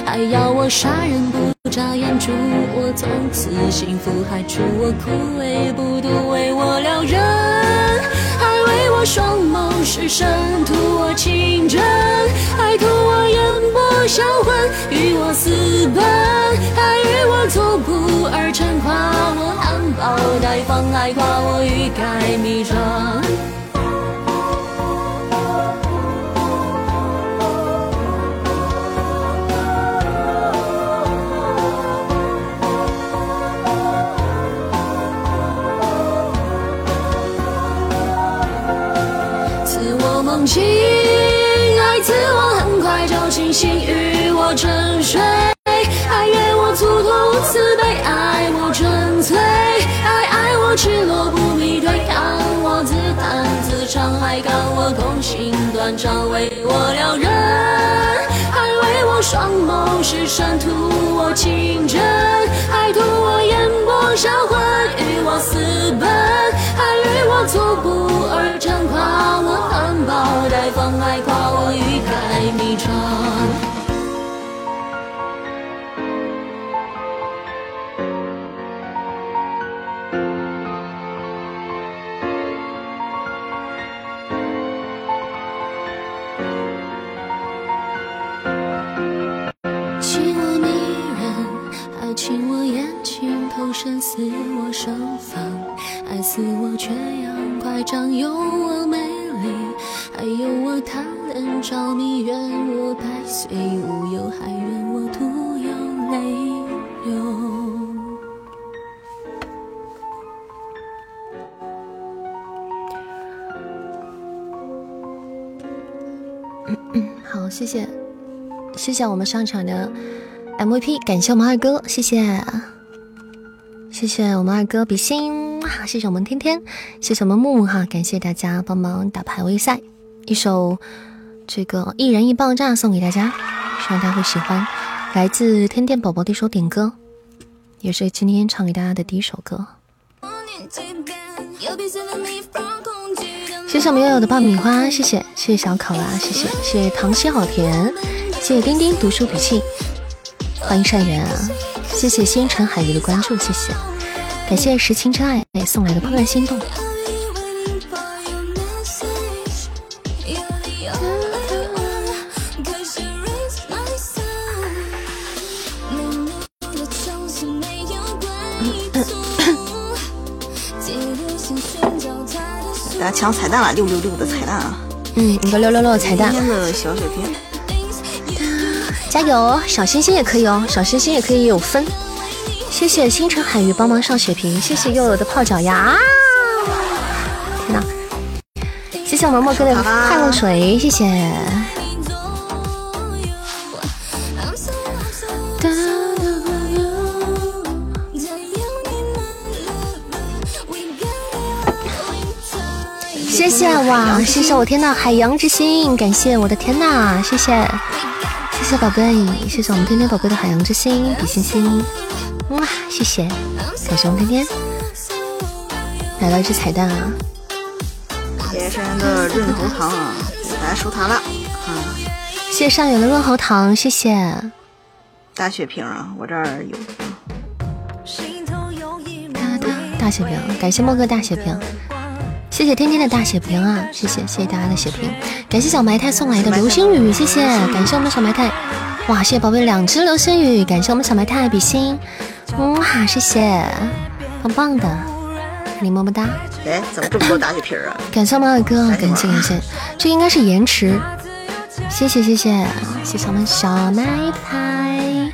还要我杀人不眨眼，祝我从此幸福，还祝我枯萎不独，为我撩人，双眸失神，图我情真，还图我眼波销魂，与我私奔，还与我错步。而成夸我含苞待放，还夸我欲盖弥彰。亲，爱赐我很快就清醒，与我沉睡，爱越我蹉跎无慈悲，爱我纯粹，爱爱我赤裸不必讳，看我自弹自唱，还看我痛心断肠，为我撩人。双眸失神，图我情真，还图我眼波销魂，与我私奔，还与我猝步而成，夸我含苞待放，还夸我欲盖弥彰。眼睛投身似我手放，爱似我缺氧快张，有我美丽，还有我贪恋着迷，愿我百岁无忧，还愿我徒有泪流。好，谢谢，谢谢我们上场的 MVP，感谢我们二哥，谢谢，谢谢我们二哥比心，谢谢我们天天，谢谢我们木木哈，感谢大家帮忙打排位赛，一首这个一人一爆炸送给大家，希望大家会喜欢，来自天天宝宝的一首点歌，也是今天唱给大家的第一首歌。谢谢我们悠悠的爆米花，谢谢谢谢小考拉，谢谢谢谢糖心好甜，谢谢丁丁读书笔记，欢迎善缘啊，谢谢星辰海鱼的关注，谢谢，感谢石青真爱送来的怦然心动。大家抢彩蛋了，六六六的彩蛋啊！嗯，一个六六六的彩蛋。今，天的小血瓶，加油！小星星也可以哦，小星星也可以有分。谢谢星辰海鱼帮忙上血瓶，谢谢悠悠的泡脚丫。天哪！谢谢我们莫哥的快乐水，谢谢。谢谢哇，谢谢我天呐，海洋之心，感谢我的天呐，谢谢，谢谢宝贝，谢谢我们天天宝贝的海洋之心，比心心，哇，谢谢，感谢我们天天。来了一只彩蛋啊，谢谢山的润喉糖啊，给大家收糖了，啊，谢谢上远的润喉糖，谢谢，大血瓶啊，我这儿有，哒哒大血瓶，感谢莫哥大血瓶。谢谢天天的大血瓶啊！谢谢谢谢大家的血瓶，感谢小埋汰送来的流星雨，谢谢，感谢我们小埋汰，哇，谢谢宝贝两只流星雨，感谢我们小埋汰比心，哇，谢谢，棒棒的，你么么哒，哎，怎么这么多大血瓶啊？感谢我们二哥，感谢感谢，这应该是延迟，谢谢谢谢。谢谢我们小埋汰，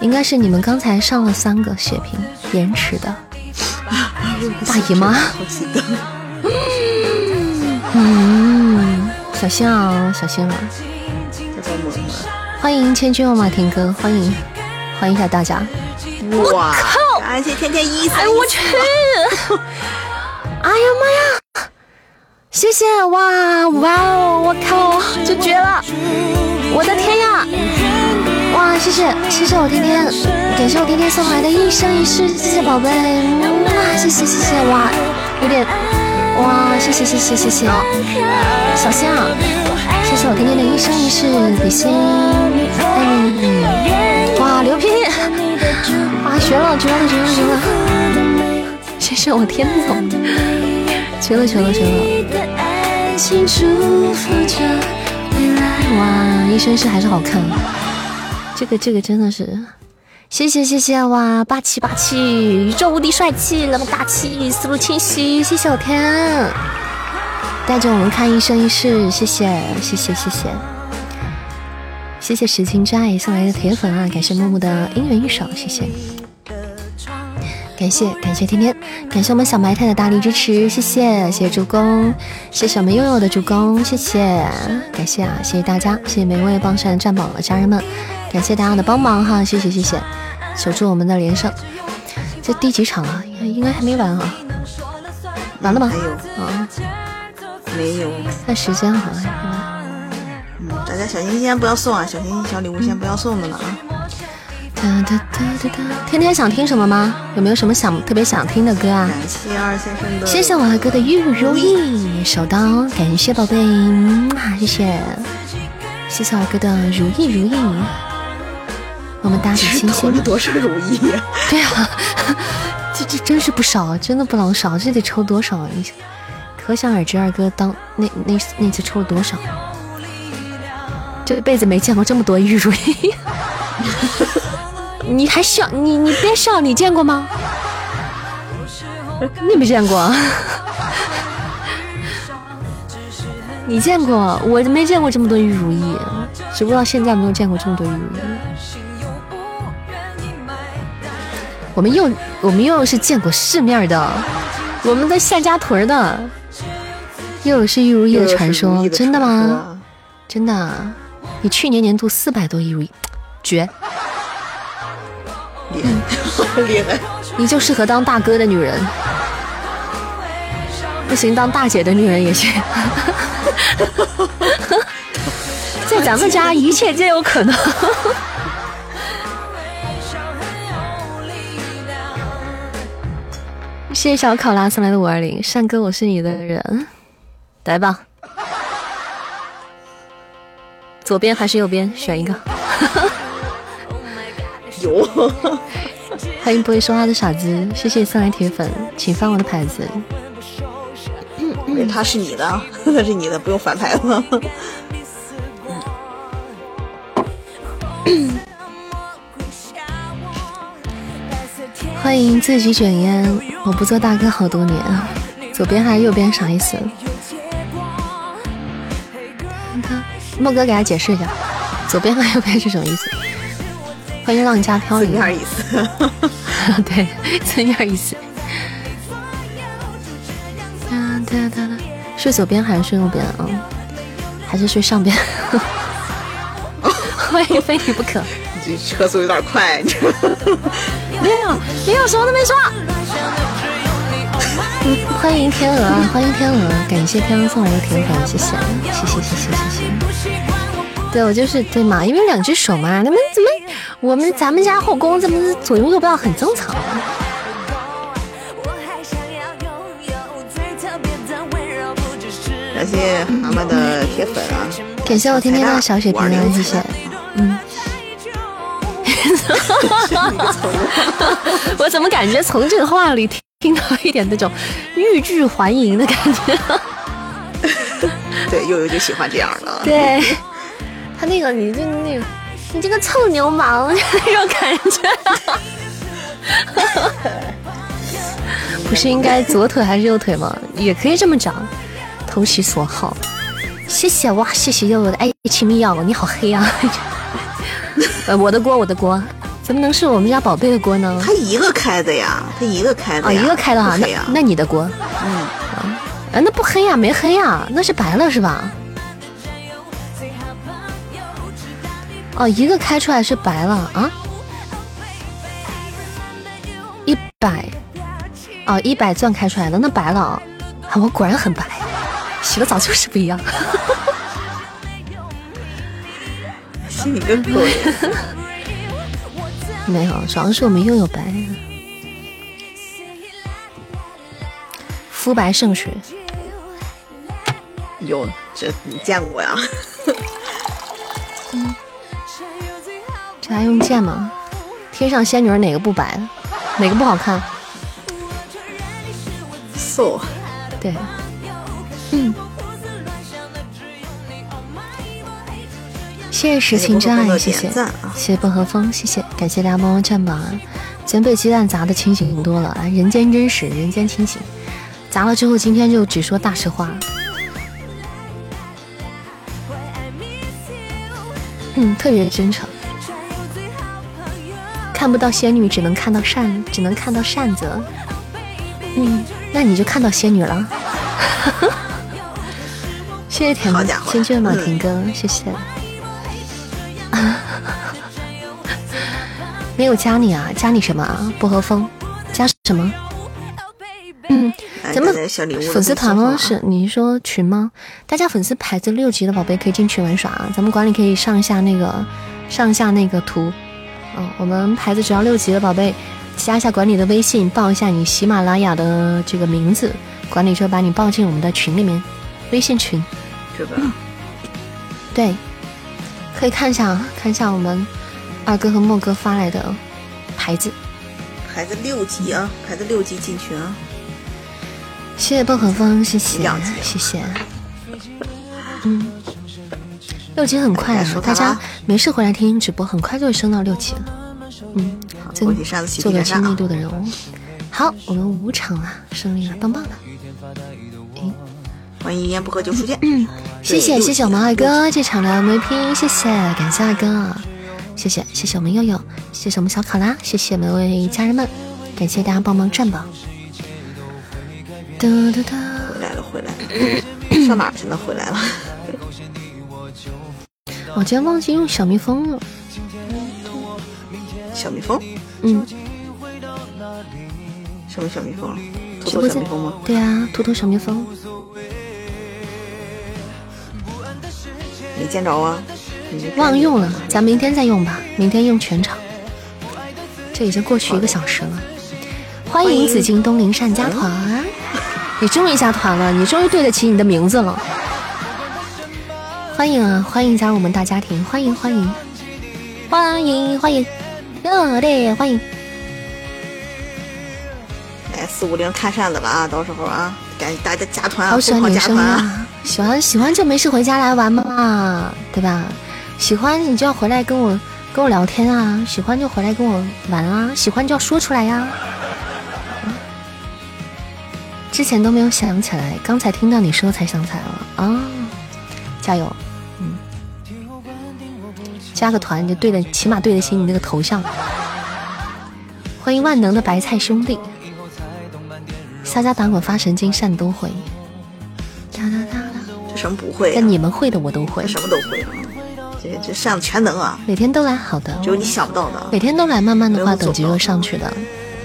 应该是你们刚才上了三个血瓶延迟的，大姨妈。嗯，小心啊，小心啊！欢迎千军万马听歌，欢迎欢迎一下大家！哇，感谢天天一三，哎我去！哎呀妈呀！谢谢哇哇哦！我靠，这绝了！我的天呀！哇，谢谢谢谢我天天，感谢我天天送来的一生一世，谢谢宝贝，哇，谢谢谢谢哇，有点哇，谢谢谢谢谢谢，小象，谢谢我天天的一生一世，比心，爱你，哇，牛逼！哇，绝了绝了绝了绝了！谢谢我天总，绝了绝了绝了！哇，一生一世还是好看，这个这个真的是，谢谢谢谢哇，霸气霸气，宇宙无敌帅气，那么大气，思路清晰，谢谢我天，带着我们看一生一世，谢谢谢谢谢谢。谢谢石青斋送来的铁粉啊！感谢木木的姻缘一首，谢谢，感谢感谢天天，感谢我们小埋汰的大力支持，谢谢谢谢助攻，谢谢我们悠悠的助攻，谢谢感谢啊，谢谢大家，谢谢每位帮上占榜的家人们，感谢大家的帮忙哈，谢谢谢谢，守住我们的连胜，这第几场了？应该还没完啊，完了吗没？有啊，没有？看时间好像还没完。家小心心先不要送啊，小心心小礼物先不要送的了啊。哒哒哒哒哒。天天想听什么吗？有没有什么想特别想听的歌啊？感谢二先生的，谢谢我二哥的玉如意，手刀，感谢宝贝，谢谢，谢谢二哥的如意如意，么么哒，星星投了。多少如意呀？对啊，这 这真是不少，真的不老少，这得抽多少啊？你想可想而知，二哥当那那那次抽了多少？这辈子没见过这么多玉如意。你还笑？你你别笑，你见过吗？你没见过？你见过？我没见过这么多玉如意，只不过到现在没有见过这么多玉如意。我们又我们又是见过世面的，我们的夏家屯的，又是玉如意的传说，真的吗？？真的，你去年年度四百多玉如意，绝！厉害，厉害！你就适合当大哥的女人，不行，当大姐的女人也行。在咱们家，一切皆有可能。谢谢小考拉送来的五二零，善哥，我是你的人，来吧，左边还是右边，选一个。有，欢迎不会说话的傻子，谢谢送来铁粉，请翻我的牌子。他是你的，他是你的，不用翻牌子。欢迎自己卷烟，我不做大哥好多年啊。左边还是右边啥意思？莫哥给他解释一下，左边和右边是什么意思？欢迎浪家飘零，字面意思。对，字面意思。睡左边还是睡右边啊？还是睡上边？欢迎非你不可。这车速有点快，没有，没有，什么都没说。欢迎天鹅，啊，欢迎天鹅，感谢天鹅送来的甜粉，谢谢，谢谢，谢谢，谢谢。对我就是对嘛，因为两只手嘛，那么怎么我们咱们家后宫怎么左右右不要很正常？感谢蛤蟆的铁粉啊！感谢我天天的小血瓶啊，谢谢。嗯。哈哈哈我怎么感觉从这个话里听到一点那种欲拒还迎的感觉？对，悠悠就喜欢这样的。对，他那个，你就那个，你这个臭流氓那种感觉。不是应该左腿还是右腿吗？也可以这么讲，投其所好。谢谢哇，谢谢悠悠的爱情密钥，你好黑啊！呃，我的锅，我的锅，怎么能是我们家宝贝的锅呢？他一个开的呀，他一个开的啊，一个开的哈，那呀。那你的锅，嗯，啊，那不黑呀，没黑呀，那是白了是吧？哦，一个开出来是白了啊，一百，哦，一百钻开出来的那白了啊，啊，我果然很白，洗了澡就是不一样。心里跟狗一样。没有，主要是我们又有白，肤白胜雪。有这你见过呀？这还用见吗？天上仙女哪个不白？哪个不好看？so 对，嗯。谢谢实情真爱，谢谢，谢谢薄荷风，谢谢，感谢大家帮忙占榜啊！今天被鸡蛋砸的清醒多了，人间真实，人间清醒。砸了之后，今天就只说大实话。嗯，特别真诚。看不到仙女，只能看到扇，只能看到扇子。嗯，那你就看到仙女了。谢谢甜千卷马 婷哥，谢谢。没有加你啊？加你什么啊？薄荷风，加什么？嗯，哎咱们粉丝团吗？是你是说群吗？大家粉丝牌子六级的宝贝可以进群玩耍啊，咱们管理可以上一下那个上一下那个图。嗯，我们牌子只要六级的宝贝，加一下管理的微信，报一下你喜马拉雅的这个名字，管理就把你报进我们的群里面，微信群。是吧？对，可以看一下看一下我们二哥和莫哥发来的牌子。牌子六级啊，牌子六级进群啊。谢谢薄荷风，谢谢谢谢。嗯，六级很快哎啊，大家没事回来听直播，很快就会升到六级了。嗯，增恭喜扇子喜做个亲密！度的人物。好，我们五场了，胜利了，棒棒的。诶欢迎一言不合就出现。谢谢谢谢我们二哥这场的 MVP，谢谢感谢二哥，谢谢谢谢我们悠悠，谢谢我们小考拉，谢谢每位家人们，感谢大家帮忙占榜。哒哒哒，回来了，回来了，上哪去了？回来了。我今天忘记用小蜜蜂了。小蜜蜂？嗯，什么小蜜蜂？兔头直播间小蜜蜂吗？对啊，秃头小蜜蜂。没见着啊。忘用了，咱明天再用吧，明天用全场。这已经过去一个小时了。欢迎紫金东林善加团，你终于加团了，你终于对得起你的名字了。欢迎啊，欢迎加入我们大家庭，欢迎欢迎欢迎欢迎，热烈欢迎！哎，四五零看扇子了啊！到时候啊，赶紧大家加团啊，好喜欢女生！啊，喜欢喜欢就没事回家来玩嘛，对吧？喜欢你就要回来跟我跟我聊天啊，喜欢就回来跟我玩啊，喜欢就要说出来呀、之前都没有想起来，刚才听到你说才想起来了啊！加油，嗯，加个团就对得，起码对得起你那个头像。欢迎万能的白菜兄弟，撒家打滚发神经善都会。哒哒哒哒，这什么不会、啊但？你们会的我都会，什么都会啊！这这扇子全能啊！每天都来，好的，只有你想不到的。每天都来，慢慢的话等级做到会上去的。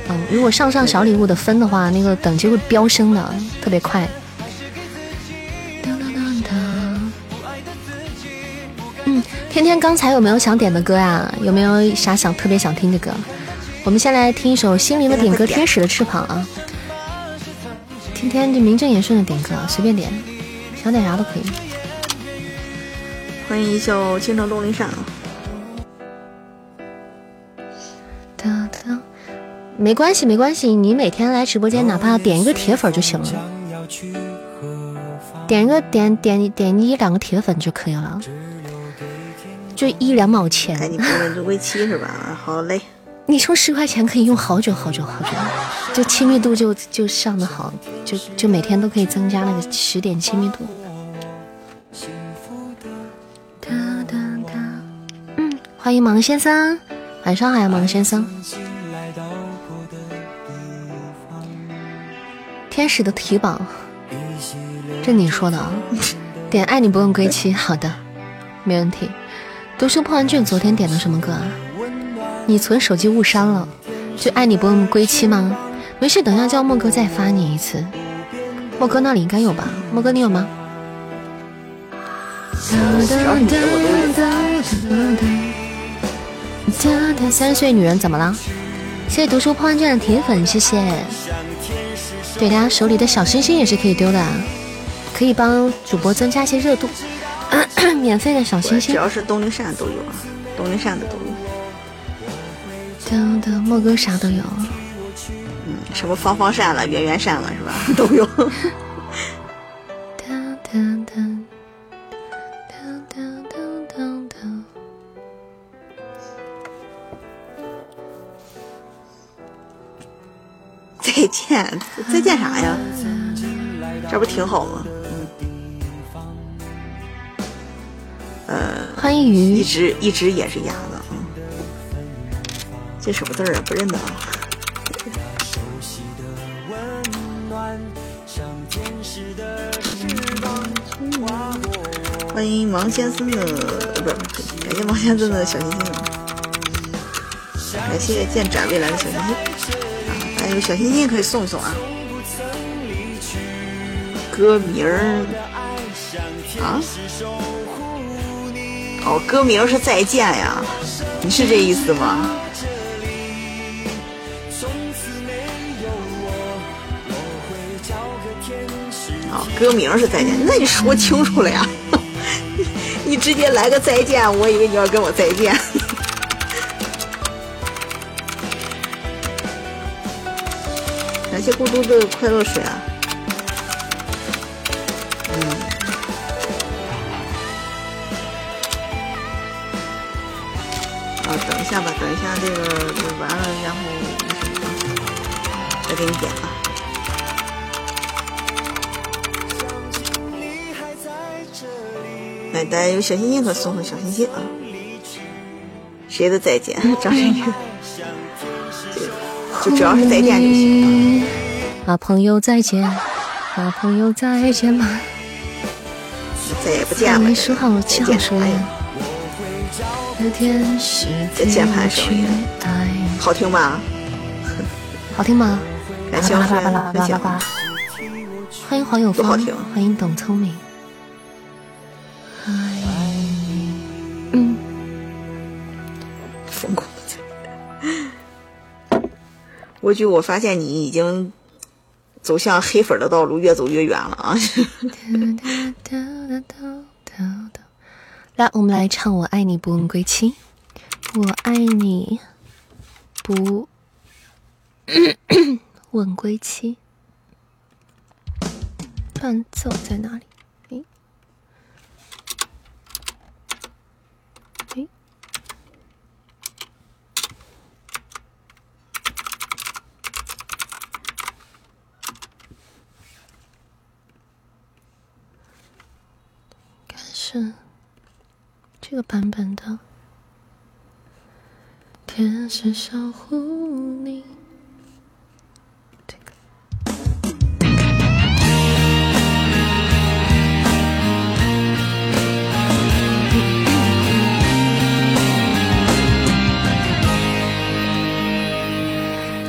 嗯，如果上上小礼物的分的话，那个等级会飙升的，特别快。嗯，天天刚才有没有想点的歌呀？有没有啥想特别想听的歌？我们先来听一首心灵的点歌《天使的翅膀》啊。天天就名正言顺的点歌，随便点，想点啥都可以。欢迎一笑倾城东林扇啊！哒哒，没关系，没关系，你每天来直播间，哪怕点一个铁粉就行了，点一个点点点一两个铁粉就可以了，就一两毛赶钱，紧评论追归期是吧？啊好嘞，你充十块钱可以用好久好久好久，就亲密度就就上的好，就就每天都可以增加那个十点亲密度。欢迎芒先生，晚上好呀，芒先生。天使的提榜，这你说的啊？点爱你不用归期，好的，没问题。读书破万卷，昨天点的什么歌啊？你存手机误删了，就爱你不用归期吗？没事，等下叫莫哥再发你一次。莫哥那里应该有吧？莫哥你有吗？三十岁女人怎么了？谢谢读书破万卷的铁粉，谢谢。对，大家手里的小星星也是可以丢的，啊，可以帮主播增加一些热度。免费的小星星，只要是东林扇都有啊，东林扇的都有。噔噔，莫哥啥都有。嗯，什么方方扇了、圆圆扇了是吧？都有。噔噔噔再见，再见啥呀？这不挺好吗？呃，欢迎鱼，一直一直也是鸭子，嗯，这什么字儿啊？不认得啊。欢迎王先生的，呃不是，感谢王先生的小心心，感谢剑斩未来的小心心啊，还有小心心可以送一送啊。歌名儿啊？哦，歌名是再见呀，你是这意思吗？哦，歌名是再见，那你说清楚了呀？你直接来个再见，我以为你要跟我再见。感谢孤独的快乐水啊！嗯，啊，等一下吧，等一下这个完了，然后那什么再给你点吧。来，大家有小心心可送送小心心啊！谁的再见？张震岳。就主要是再见就行。啊，朋友再见，啊，朋友再见吧。再也不见了。没说好，七号说的。这键盘声音好听吗？好听吗？感谢我分享。欢迎黄有芳，欢迎董聪明。过去 我发现你已经走向黑粉的道路越走越远了啊！来，我们来唱《我爱你不问归期》，我爱你不问归期。伴奏在哪里？是这个版本的。天使守护你。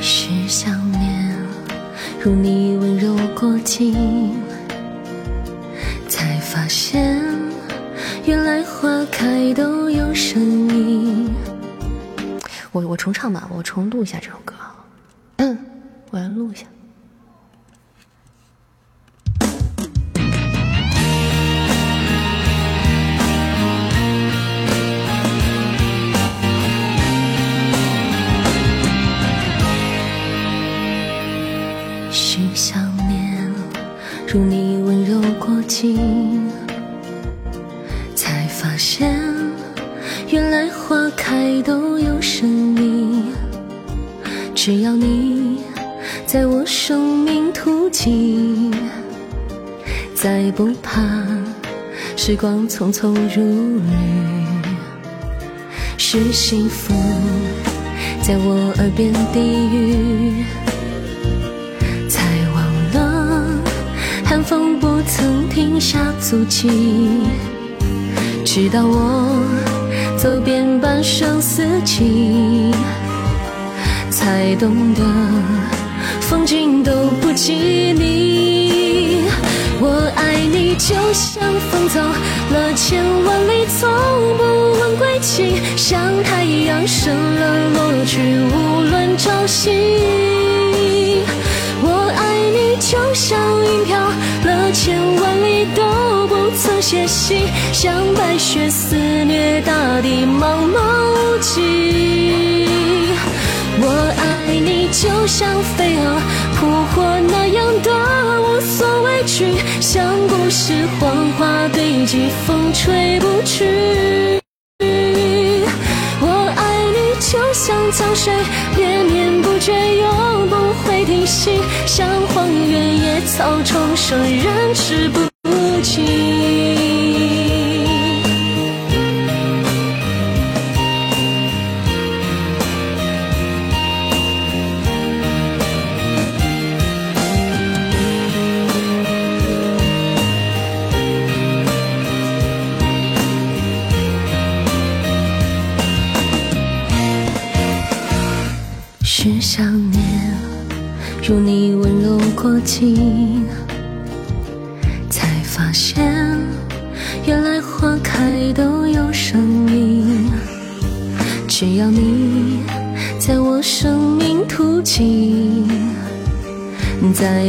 是想念，如你温柔过境，我我重唱吧，我重录一下这首歌。嗯，我要录一下。是想念，如你温柔过境。不怕时光匆匆如旅。是幸福在我耳边低语，才忘了寒风不曾停下足迹。直到我走遍半生四季，才懂得风景都不及你。我就像风走了千万里，从不问归期。像太阳升了落去，无论朝夕。我爱你就像云飘了千万里，都不曾歇息。像白雪肆虐大地，茫茫无际。我爱你，就像飞蛾扑火那样的去，像故事黄花堆积，风吹不去。我爱你，就像江水连绵不绝，永不会停息，像荒原野草重生，人知不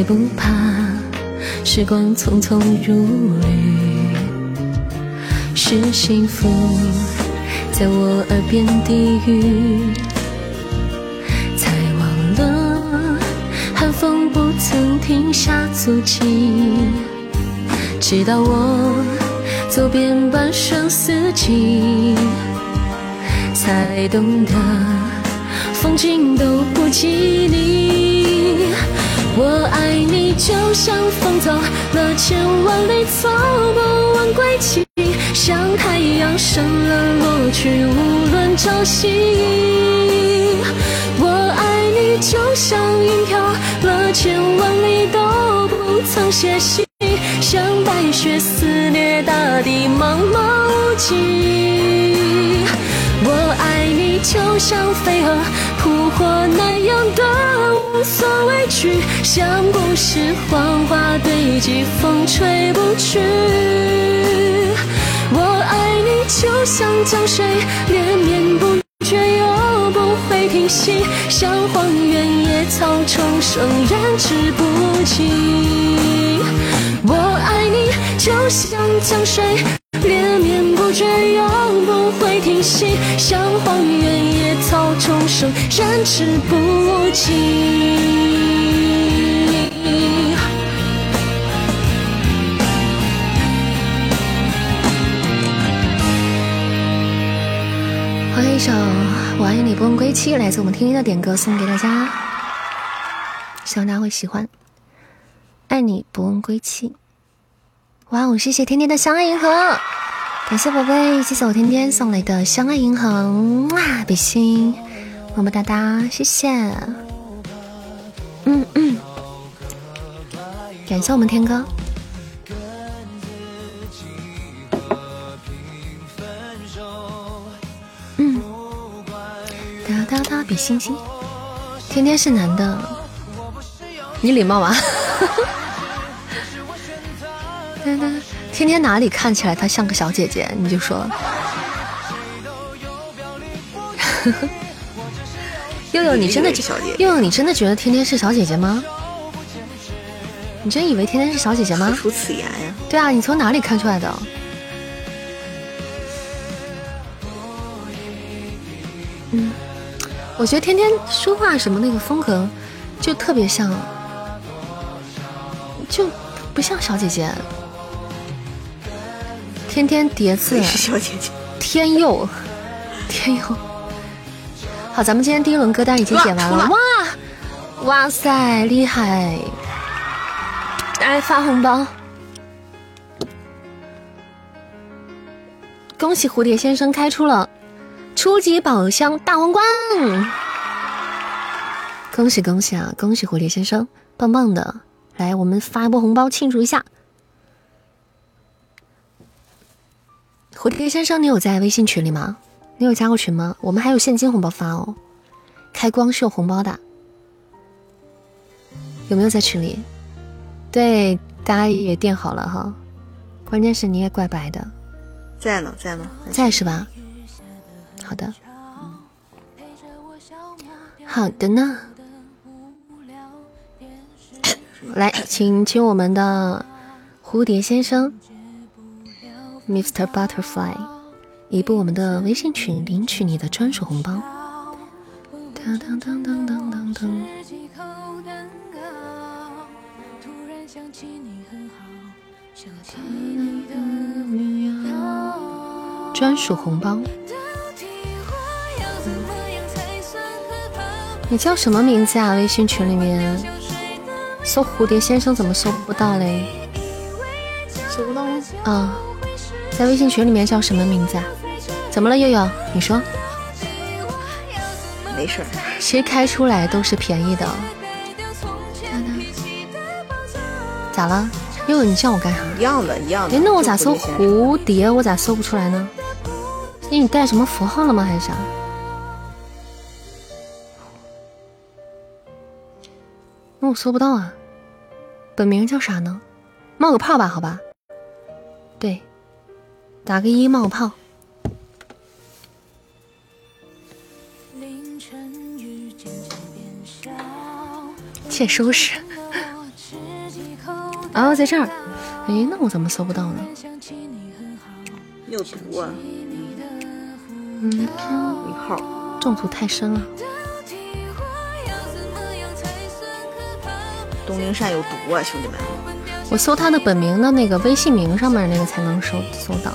不怕时光匆匆如旅。是幸福在我耳边低语，才忘了寒风不曾停下足迹。直到我走遍半生四季。才懂得，风景都不及你。我爱你，就像风走了千万里，走不完归期。像太阳升了落去，无论朝夕。我爱你，就像云飘了千万里，都不曾歇息。像白雪肆虐大地，茫茫无际。我爱你，就像飞蛾扑火那样的无所畏惧，像故事谎话堆积，风吹不去。我爱你，就像江水连绵不绝，又不会停息，像荒原野草重生，燃之不尽。我爱你，就像江水。连绵不绝，永不停息，像荒原野草重生，燃之不尽。欢迎一首《我爱你不问归期》，来自我们听音的点歌，送给大家，希望大家会喜欢。爱你不问归期。哇哦！谢谢天天的相爱银河，感谢宝贝，谢谢我天天送来的相爱银河，哇，比心，么么哒哒，谢谢。嗯嗯，感谢我们天哥。嗯，哒哒哒，比心心，天天是男的，你礼貌吗？天天哪里看起来她像个小姐姐？你就说，悠悠，你真的悠悠，你真的觉得天天是小姐姐吗？你真以为天天是小姐姐吗？出此言呀？对啊，你从哪里看出来的？嗯，我觉得天天说话什么那个风格，就特别像，就不像小姐姐。天天叠字，小姐姐，天佑，天佑。好，咱们今天第一轮歌单已经点完了。哇，哇塞，厉害！来发红包，恭喜蝴蝶先生开出了初级宝箱大皇冠！恭喜恭喜啊！恭喜蝴蝶先生，棒棒的！来，我们发一波红包庆祝一下。蝴蝶先生，你有在微信群里吗？你有加过群吗？我们还有现金红包发哦，开光是有红包的，有没有在群里？对，大家也垫好了哈。关键是你也怪白的，在呢，在呢，在是吧？好的，好的呢。来，请请我们的蝴蝶先生。Mr. Butterfly，移步我们的微信群，领取你的专属红包。当当当当当当当。专属红包。你叫什么名字啊？微信群里面搜蝴蝶先生怎么搜不到嘞？搜不到？啊。在微信群里面叫什么名字啊？怎么了，悠悠？你说。没事儿。其实开出来都是便宜的。咋了？悠悠，你叫我干啥？一样的，一样的。哎，那我咋搜蝴蝶？我咋搜不出来呢？你带什么符号了吗？还是啥？那我搜不到啊。本名叫啥呢？冒个泡吧，好吧。打个一冒泡。且收拾。哦，在这儿。哎，那我怎么搜不到呢？有毒啊！嗯，一号中毒太深了。东陵扇有毒啊，兄弟们！我搜他的本名的那个微信名上面那个才能搜搜到。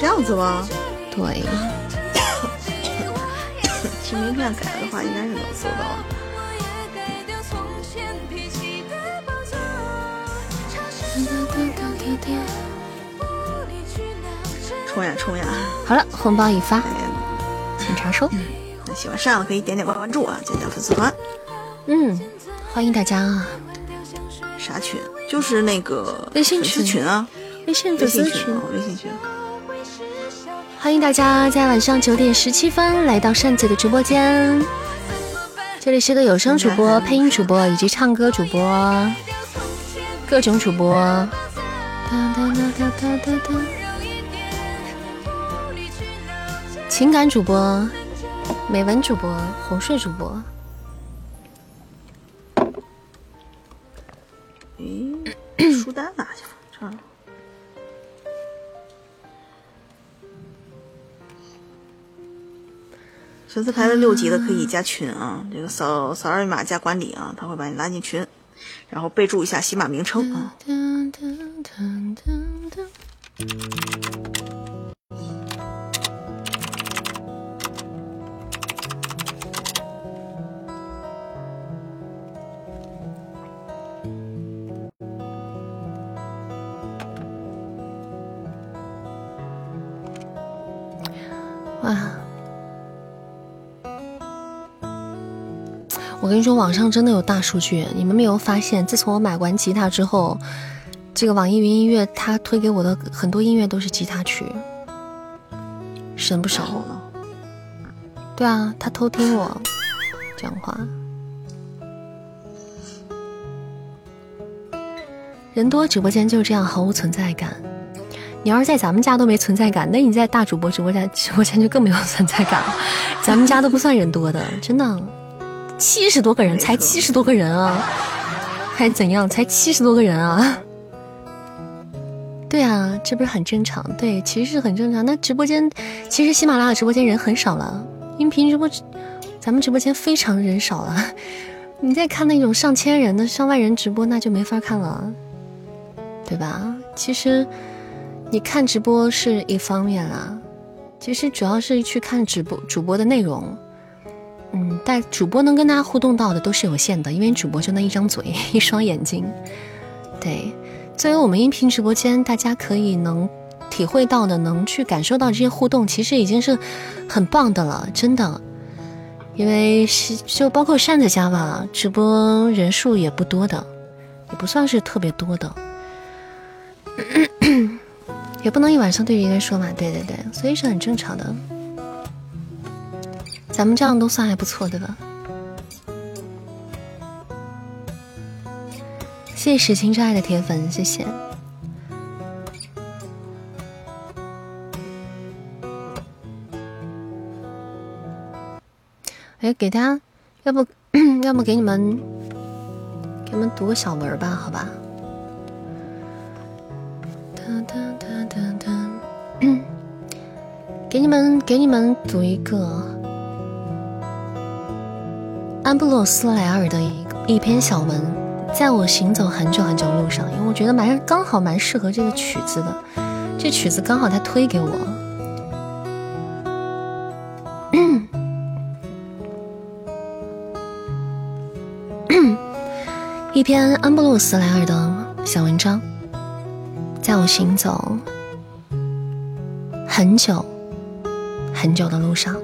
这样子吗？对。其实名片改的话，应该是能搜到。冲呀冲呀！好了，红包已发，请查收。那喜欢上的可以点点关注啊，加加粉丝团。嗯，欢迎大家啊！啥群？就是那个微信群啊，微信粉丝群，微信群。欢迎大家在晚上九点十七分来到扇姐的直播间。这里是个有声主播、配音主播以及唱歌主播，各种主播。情感主播、美文主播、哄睡主播。咦，书单拿去了，粉丝排了六级的可以加群啊，这个扫扫二维码加管理啊，他会把你拉进群，然后备注一下喜马名称啊。跟你说，网上真的有大数据，你们没有发现？自从我买完吉他之后，这个网易云音乐它推给我的很多音乐都是吉他曲，神不神？对啊，他偷听我讲话。人多直播间就是这样，毫无存在感。你要是在咱们家都没存在感，那你在大主播直播间直播间就更没有存在感了。咱们家都不算人多的，真的，七十多个人，才七十多个人啊，还怎样？才七十多个人啊？对啊，这不是很正常？对，其实是很正常。那直播间，其实喜马拉雅直播间人很少了，音频直播，咱们直播间非常人少了。你再看那种上千人的、上万人直播，那就没法看了，对吧？其实。你看直播是一方面啦，其实主要是去看直播主播的内容，嗯，但主播能跟大家互动到的都是有限的，因为主播就那一张嘴，一双眼睛。对，作为我们音频直播间，大家可以能体会到的，能去感受到这些互动，其实已经是很棒的了，真的。因为是就包括扇子家吧，直播人数也不多的，也不算是特别多的。也不能一晚上对着一个人说嘛，对对对，所以是很正常的。咱们这样都算还不错，对吧？谢谢史清之爱的铁粉，谢谢。哎，给大家，要不 要不给你们，给你们读个小文吧，好吧？哒哒哒哒哒 给你们给你们读一个安布洛斯莱尔的一一篇小文，在我行走很久很久路上，因为我觉得蛮刚好蛮适合这个曲子的，这曲子刚好他推给我。一篇安布洛斯莱尔的小文章，在我行走很久。很久的路上，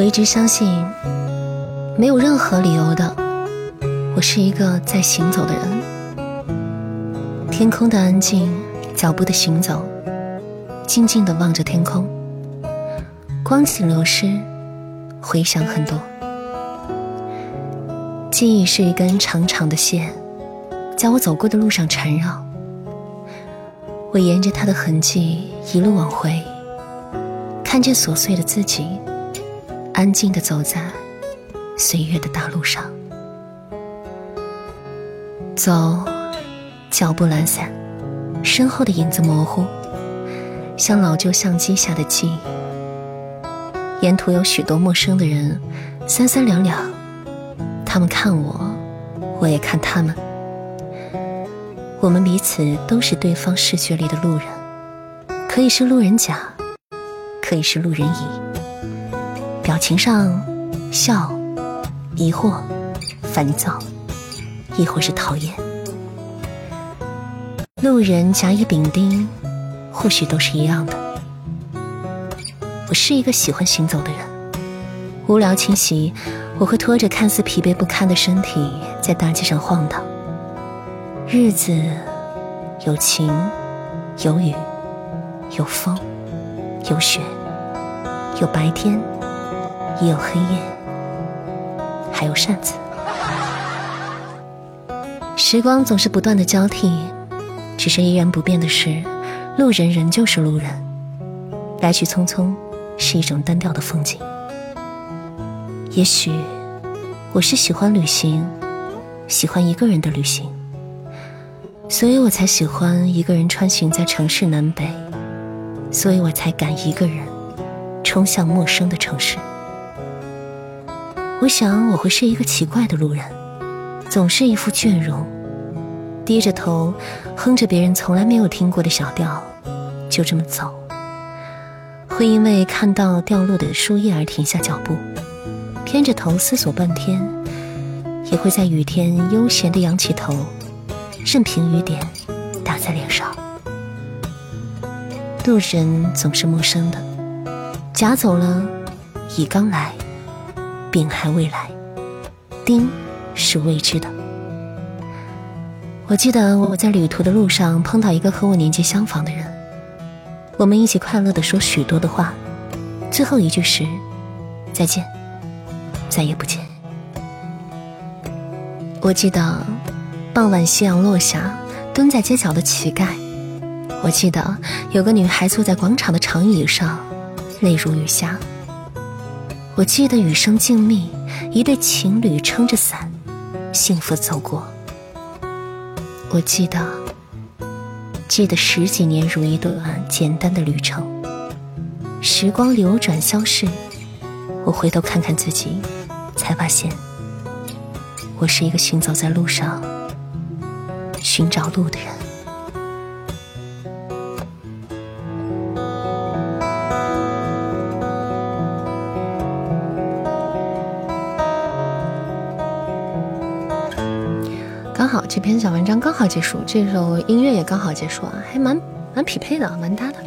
我一直相信，没有任何理由的，我是一个在行走的人。天空的安静，脚步的行走，静静的望着天空，光景流失，回想很多。记忆是一根长长的线，在我走过的路上缠绕。我沿着它的痕迹一路往回，看见琐碎的自己，安静的走在岁月的大路上。走，脚步懒散，身后的影子模糊，像老旧相机下的记忆。沿途有许多陌生的人，三三两两。他们看我，我也看他们。我们彼此都是对方视觉里的路人，可以是路人甲，可以是路人乙。表情上，笑、疑惑、烦躁，亦或是讨厌。路人甲乙丙丁，或许都是一样的。我是一个喜欢行走的人，无聊清晰。我会拖着看似疲惫不堪的身体在大街上晃荡。日子有晴，有雨，有风，有雪，有白天，也有黑夜，还有扇子。时光总是不断的交替，只是依然不变的是，路人仍旧是路人，来去匆匆，是一种单调的风景。也许我是喜欢旅行，喜欢一个人的旅行，所以我才喜欢一个人穿行在城市南北，所以我才敢一个人冲向陌生的城市。我想我会是一个奇怪的路人，总是一副倦容，低着头哼着别人从来没有听过的小调，就这么走。会因为看到掉落的树叶而停下脚步。偏着头思索半天，也会在雨天悠闲地仰起头，任凭雨点打在脸上。路人总是陌生的，甲走了，乙刚来，丙还未来，丁是未知的。我记得我在旅途的路上碰到一个和我年纪相仿的人，我们一起快乐地说许多的话，最后一句是再见。再也不见。我记得傍晚夕阳落下，蹲在街角的乞丐。我记得有个女孩坐在广场的长椅上，泪如雨下。我记得雨声静谧，一对情侣撑着伞，幸福走过。我记得，记得十几年如一段简单的旅程。时光流转消逝，我回头看看自己。才发现，我是一个行走在路上寻找路的人。这篇小文章刚好结束，这首音乐也刚好结束啊，还蛮蛮匹配的，蛮搭的。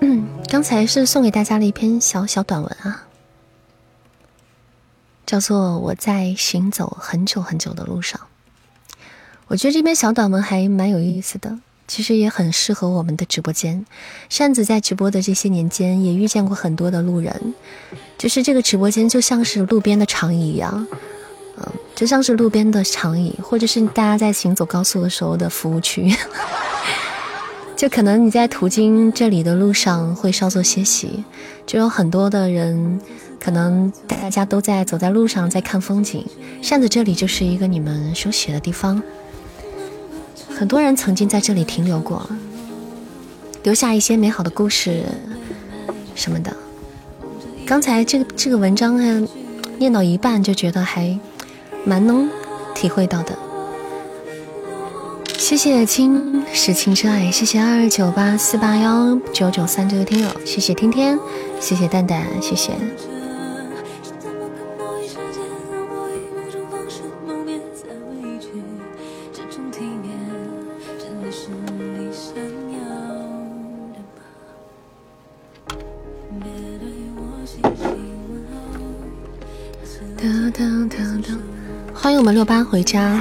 嗯，刚才是送给大家的一篇小小短文啊。叫做我在行走很久很久的路上，我觉得这篇小短文还蛮有意思的，其实也很适合我们的直播间。扇子在直播的这些年间，也遇见过很多的路人，就是这个直播间就像是路边的长椅一样，就像是路边的长椅，或者是大家在行走高速的时候的服务区，就可能你在途经这里的路上会稍作歇息，就有很多的人。可能大家都在走在路上，在看风景。扇子这里就是一个你们休息的地方，很多人曾经在这里停留过，留下一些美好的故事什么的。刚才这个这个文章念到一半就觉得还蛮能体会到的。谢谢青是青之爱，谢谢二九八四八幺九九三这位听友，谢谢天天，谢谢蛋蛋，谢谢。六八回家。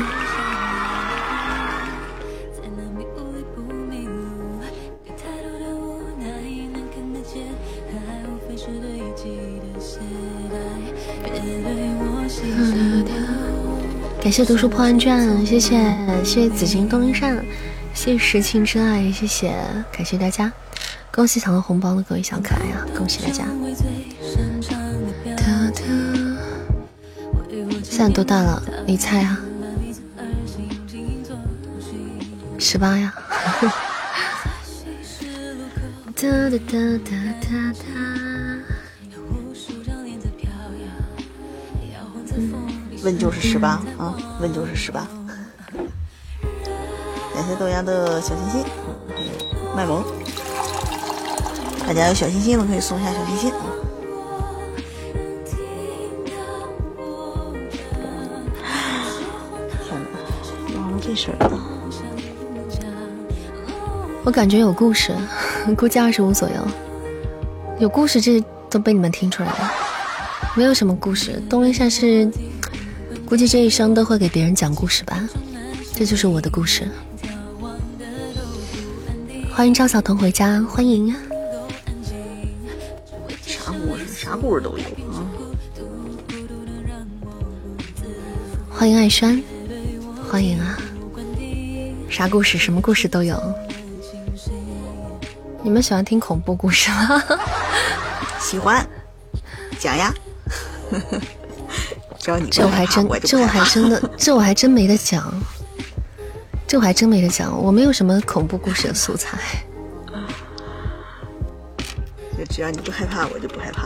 感谢读书破万卷，谢谢谢谢紫金东林扇，谢谢石情之爱，谢谢感谢大家，恭喜抢到红包的各位小可爱啊，恭喜大家！现在多大了？你猜啊？十八呀！哒哒哒哒哒哒。问就是十八啊，问就是十八。感谢豆芽的小心心，卖萌，大家有小心心的可以送一下小心心啊。事儿了。我感觉有故事，估计二十五左右。有故事，这都被你们听出来了。没有什么故事，东林善是估计这一生都会给别人讲故事吧。这就是我的故事。欢迎赵小彤回家，欢迎啊。啥故事？啥故事都有啊。欢迎爱山，欢迎啊。啥故事？什么故事都有。你们喜欢听恐怖故事吗？喜欢，讲呀。只要你这我还真，这我还真的，这我还真没得讲。这我还真没得讲，我没有什么恐怖故事的素材。就只要你不害怕，我就不害怕。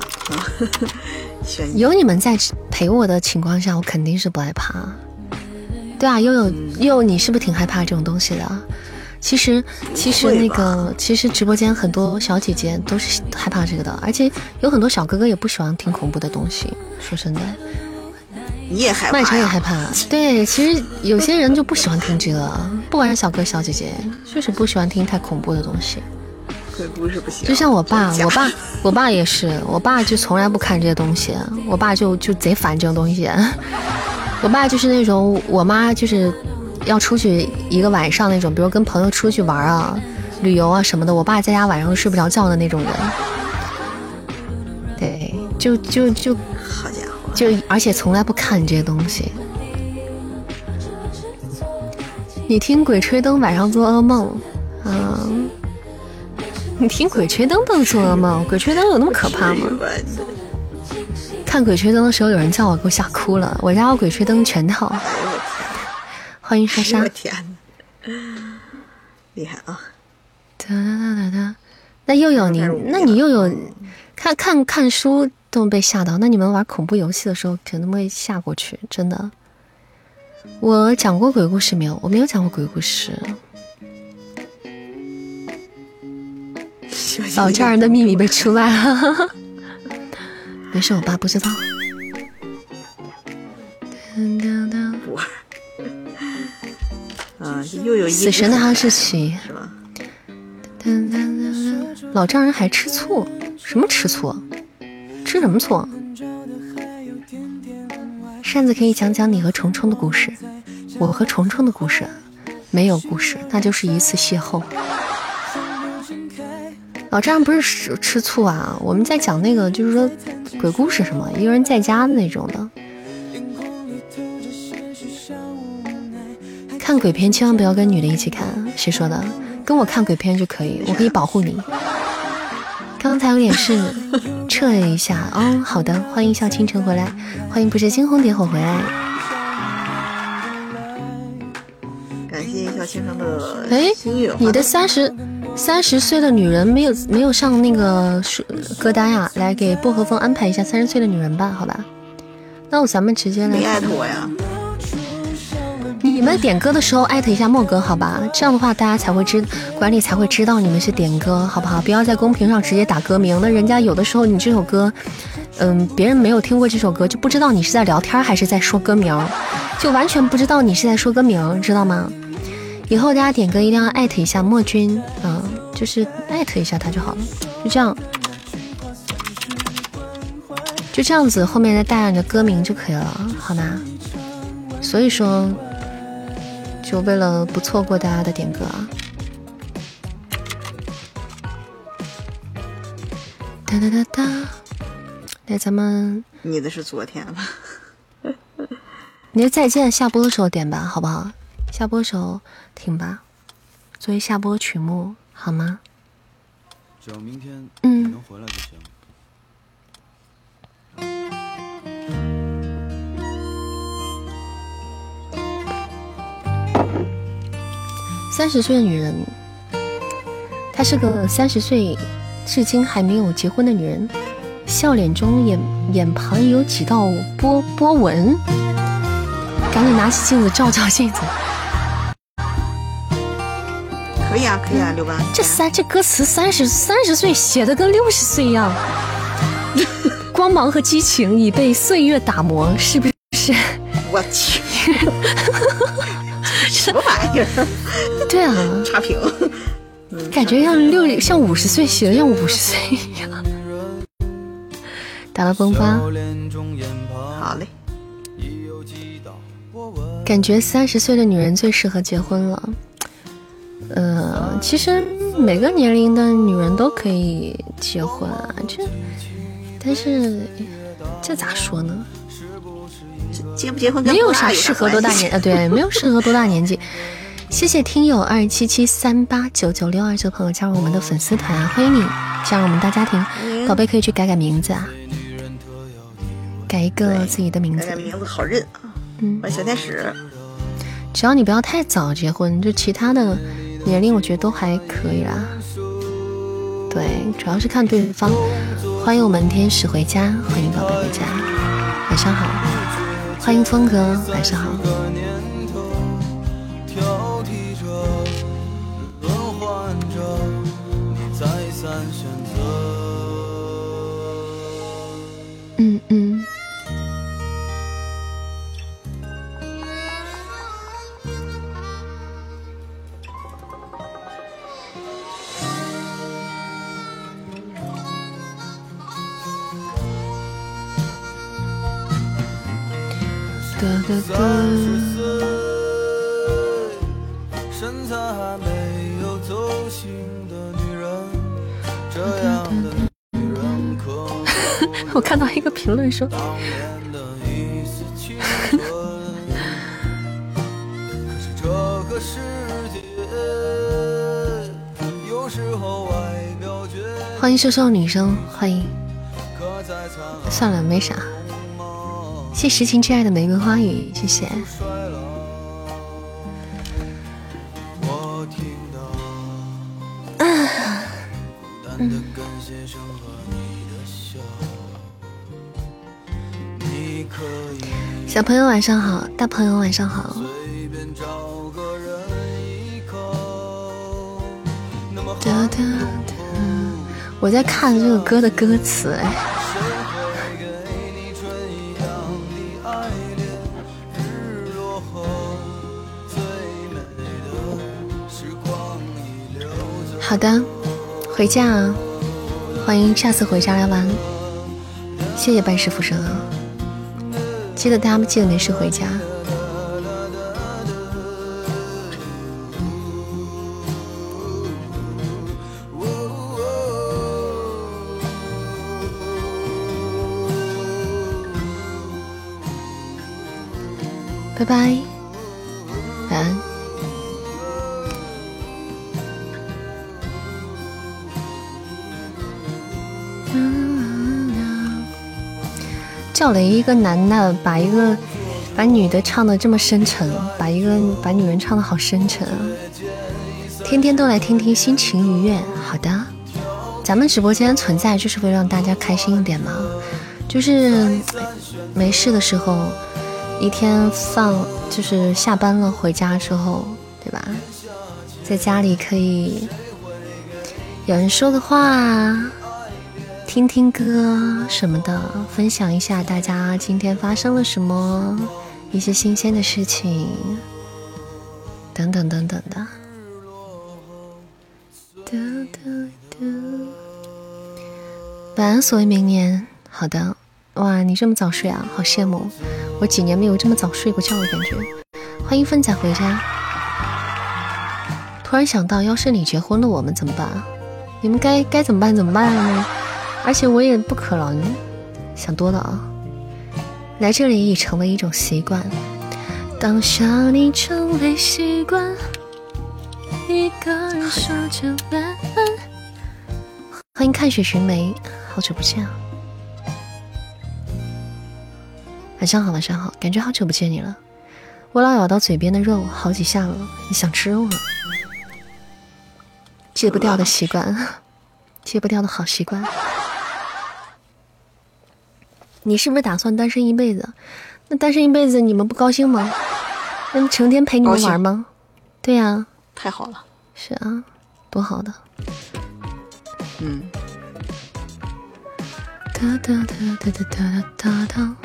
有你们在陪我的情况下，我肯定是不害怕。对啊，悠悠悠悠，你是不是挺害怕这种东西的？其实，其实那个，其实直播间很多小姐姐都是害怕这个的，而且有很多小哥哥也不喜欢听恐怖的东西。说真的，你也害怕？麦城也害怕。对，其实有些人就不喜欢听这个，不管是小哥小姐姐，就是不喜欢听太恐怖的东西。鬼故事不行。就像我爸，我爸，我爸也是，我爸就从来不看这些东西，我爸就就贼烦这种东西。我爸就是那种，我妈就是。要出去一个晚上那种，比如跟朋友出去玩啊、旅游啊什么的，我爸在家晚上都睡不着觉的那种人。对，就就就，好家伙，就而且从来不看这些东西。你听《鬼吹灯》晚上做噩梦，嗯，你听《鬼吹灯》都做噩梦，《鬼吹灯》有那么可怕吗？看《鬼吹灯》的时候，有人叫我，给我吓哭了。我家有《鬼吹灯》全套。欢迎莎莎！我天厉害啊！哒哒哒哒，那又有你，那你又有看看看书都被吓到，那你们玩恐怖游戏的时候可能会吓过去，真的。我讲过鬼故事没有？我没有讲过鬼故事。老丈人的秘密被出卖了，没事，我爸不知道。又有死神的哈士奇是吧？老丈人还吃醋？什么吃醋？吃什么醋？扇子可以讲讲你和虫虫的故事。我和虫虫的故事没有故事，那就是一次邂逅。老丈人不是吃吃醋啊，我们在讲那个就是说鬼故事什么，一个人在家的那种的。看鬼片千万不要跟女的一起看，谁说的？跟我看鬼片就可以，我可以保护你。刚才有点事，撤了一下。哦，好的，欢迎笑倾城回来，欢迎不是惊鸿点火回来。哎，你的三十三十岁的女人没有没有上那个歌单呀？来给薄荷风安排一下三十岁的女人吧，好吧？那我咱们直接来。你艾特我呀。你们点歌的时候艾特一下莫哥，好吧？这样的话大家才会知管理才会知道你们是点歌，好不好？不要在公屏上直接打歌名，那人家有的时候你这首歌，嗯，别人没有听过这首歌，就不知道你是在聊天还是在说歌名，就完全不知道你是在说歌名，知道吗？以后大家点歌一定要艾特一下莫君，嗯，就是艾特一下他就好了，就这样，就这样子，后面再带上你的歌名就可以了，好吗？所以说。就为了不错过大家的点歌啊！哒哒哒哒，来咱们你的是昨天吧？你就再见下播的时候点吧，好不好？下播时候听吧，作为下播曲目，好吗？只要明天嗯能回来就行。三十岁的女人，她是个三十岁至今还没有结婚的女人，笑脸中眼眼旁有几道波波纹，赶紧拿起镜子照照镜子。可以啊，可以啊，六八。这三这歌词三十三十岁写的跟六十岁一样，光芒和激情已被岁月打磨，是不是？我去，什么玩意儿？对啊，差评。感觉像六像五十岁写的像五十岁一样。打了崩吧，好嘞，感觉三十岁的女人最适合结婚了。呃，其实每个年龄的女人都可以结婚啊，这但是这咋说呢？结不结婚没有啥适合多大年啊？对，没有适合多大年纪。谢谢听友二七七三八九九六二这个朋友加入我们的粉丝团，欢迎你加入我们大家庭。宝贝可以去改改名字啊，改一个自己的名字改改。名字好认啊。嗯，我小天使，只要你不要太早结婚，就其他的年龄我觉得都还可以啦。对，主要是看对方。欢迎我们天使回家，欢迎宝贝回家，晚上好。欢迎峰哥，晚上好。哒哒哒。身材还没有走形的女人，这样的女人可我看到一个评论说，欢迎瘦瘦女生，欢迎。算了，没啥。谢实情挚爱的玫瑰花语，谢谢。小朋友晚上好，大朋友晚上好。哒哒哒。我在看这个歌的歌词，哎，好的，回家啊！欢迎下次回家来玩。谢谢半世浮生啊！记得大家记得没事回家。拜拜，赵雷一个男的把一个把女的唱的这么深沉，把一个把女人唱的好深沉啊！天天都来听听，心情愉悦。好的，咱们直播间存在就是为了让大家开心一点嘛，就是没事的时候，一天放就是下班了回家之后，对吧？在家里可以有人说个话，听听歌什么的，分享一下大家今天发生了什么，一些新鲜的事情，等等等等的。哒哒哒。晚安，所谓明年。好的，哇，你这么早睡啊，好羡慕。我几年没有这么早睡过觉的感觉。欢迎芬仔回家。突然想到，要是你结婚了，我们怎么办？你们该该怎么办？怎么办呢？而且我也不可能想多了啊。来这里已成为一种习惯，当想你成为习惯，一个人说着晚安。欢迎看雪寻梅，好久不见啊！晚上好，晚上好，感觉好久不见你了。我老咬到嘴边的肉好几下了，你想吃肉了？戒不掉的习惯，戒不掉的好习惯。你是不是打算单身一辈子？那单身一辈子你们不高兴吗？那成天陪你们玩吗？对呀、太好了，是啊，多好的。嗯，哒哒哒哒哒哒哒哒。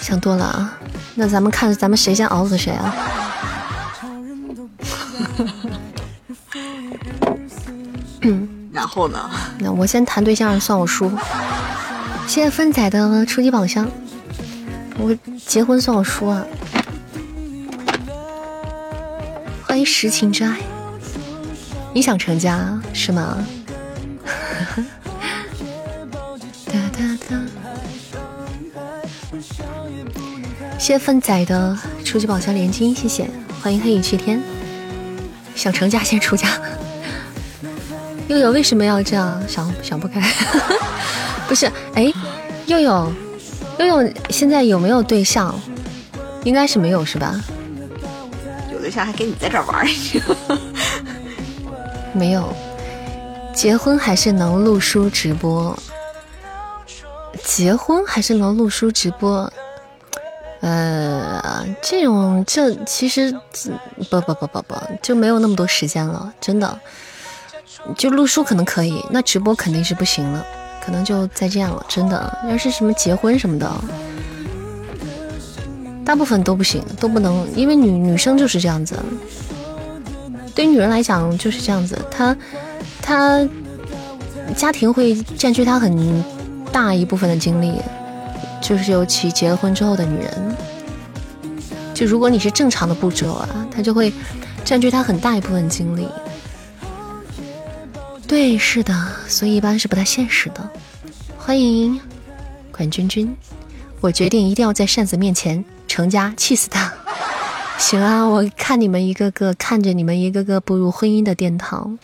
想多了啊，那咱们看咱们谁先熬死谁啊？后呢？那我先谈对象算我输。谢谢芬仔的初级宝箱，我结婚算我输啊！欢迎实情之爱，你想成家是吗？哒哒哒。谢谢芬仔的初级宝箱连金，谢谢，欢迎黑雨去天。想成家先出家。悠悠为什么要这样？想想不开，不是？哎，悠悠，悠悠现在有没有对象？应该是没有，是吧？有对象还跟你在这儿玩儿，没有。结婚还是能录书直播？结婚还是能录书直播？呃，这种这其实不不不不不就没有那么多时间了，真的。就录书可能可以，那直播肯定是不行了，可能就再见了。真的，要是什么结婚什么的，大部分都不行，都不能，因为女女生就是这样子。对于女人来讲就是这样子，她她家庭会占据她很大一部分的精力，就是尤其结了婚之后的女人，就如果你是正常的步骤啊，她就会占据她很大一部分精力。对，是的，所以一般是不太现实的。欢迎管君君，我决定一定要在扇子面前成家，气死他！行啊，我看你们一个个，看着你们一个个步入婚姻的殿堂。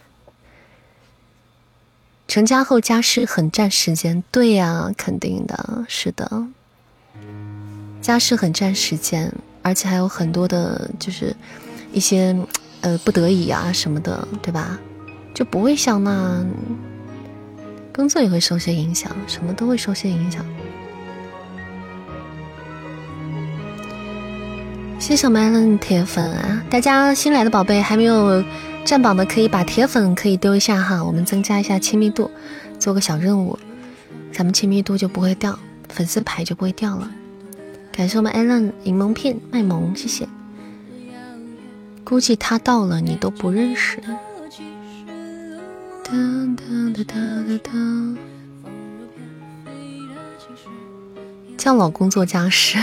成家后家事很占时间，对呀、肯定的，是的，家事很占时间，而且还有很多的，就是一些呃不得已啊什么的，对吧？就不会像那工作也会受些影响，什么都会受些影响。谢谢麦伦铁粉啊！大家新来的宝贝还没有占榜的，可以把铁粉可以丢一下哈，我们增加一下亲密度，做个小任务，咱们亲密度就不会掉，粉丝牌就不会掉了。感谢我们艾伦柠檬片卖萌，谢谢。估计他到了你都不认识。叫老公做家事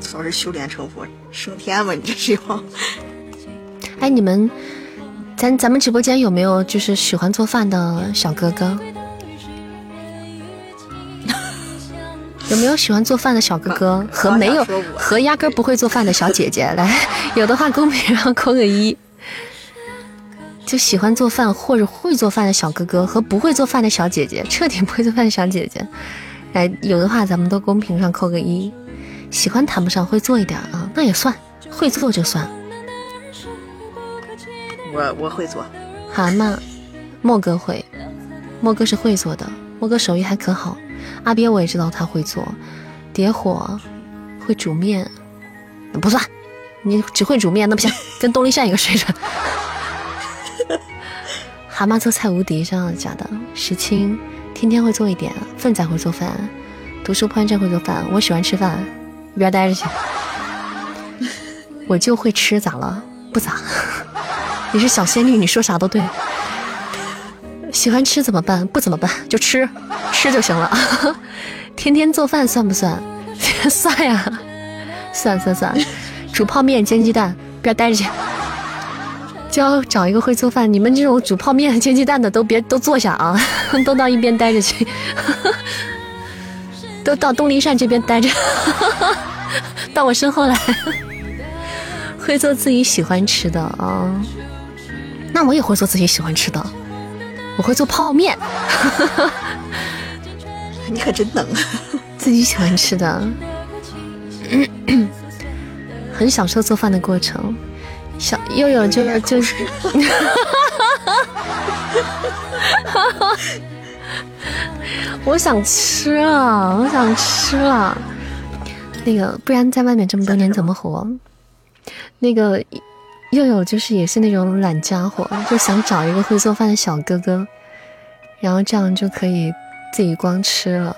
早日修炼成佛升天吧你这是要哎你们咱咱们直播间有没有就是喜欢做饭的小哥哥有没有喜欢做饭的小哥哥和没有和压根儿不会做饭的小姐姐？来，有的话公屏上扣个一。就喜欢做饭或者会做饭的小哥哥和不会做饭的小姐姐，彻底不会做饭的小姐姐，来，有的话咱们都公屏上扣个一。喜欢谈不上，会做一点啊，那也算，会做就算。我我会做，蛤蟆，莫哥会，莫哥是会做的，莫哥手艺还可好。阿鳖我也知道他会做，叠火，会煮面，不算，你只会煮面那不行，跟东篱善一个水准。蛤蟆做菜无敌，真的假的？石青天天会做一点，粪仔会做饭，读书破案症会做饭，我喜欢吃饭，一边待着去。我就会吃，咋了？不咋。你是小仙女，你说啥都对。喜欢吃怎么办？不怎么办，就吃，吃就行了。天天做饭算不算？算呀，算算算。煮泡面、煎鸡蛋，边待着去。教找一个会做饭，你们这种煮泡面、煎鸡蛋的都别都坐下啊，都到一边待着去，都到东林善这边待着，到我身后来。会做自己喜欢吃的啊，那我也会做自己喜欢吃的，我会做泡面，你可真能。自己喜欢吃的，很享受做饭的过程。小又有就就是，我想吃了，我想吃了。那个，不然在外面这么多年怎么活？那个又有就是也是那种懒家伙，就想找一个会做饭的小哥哥，然后这样就可以自己光吃了。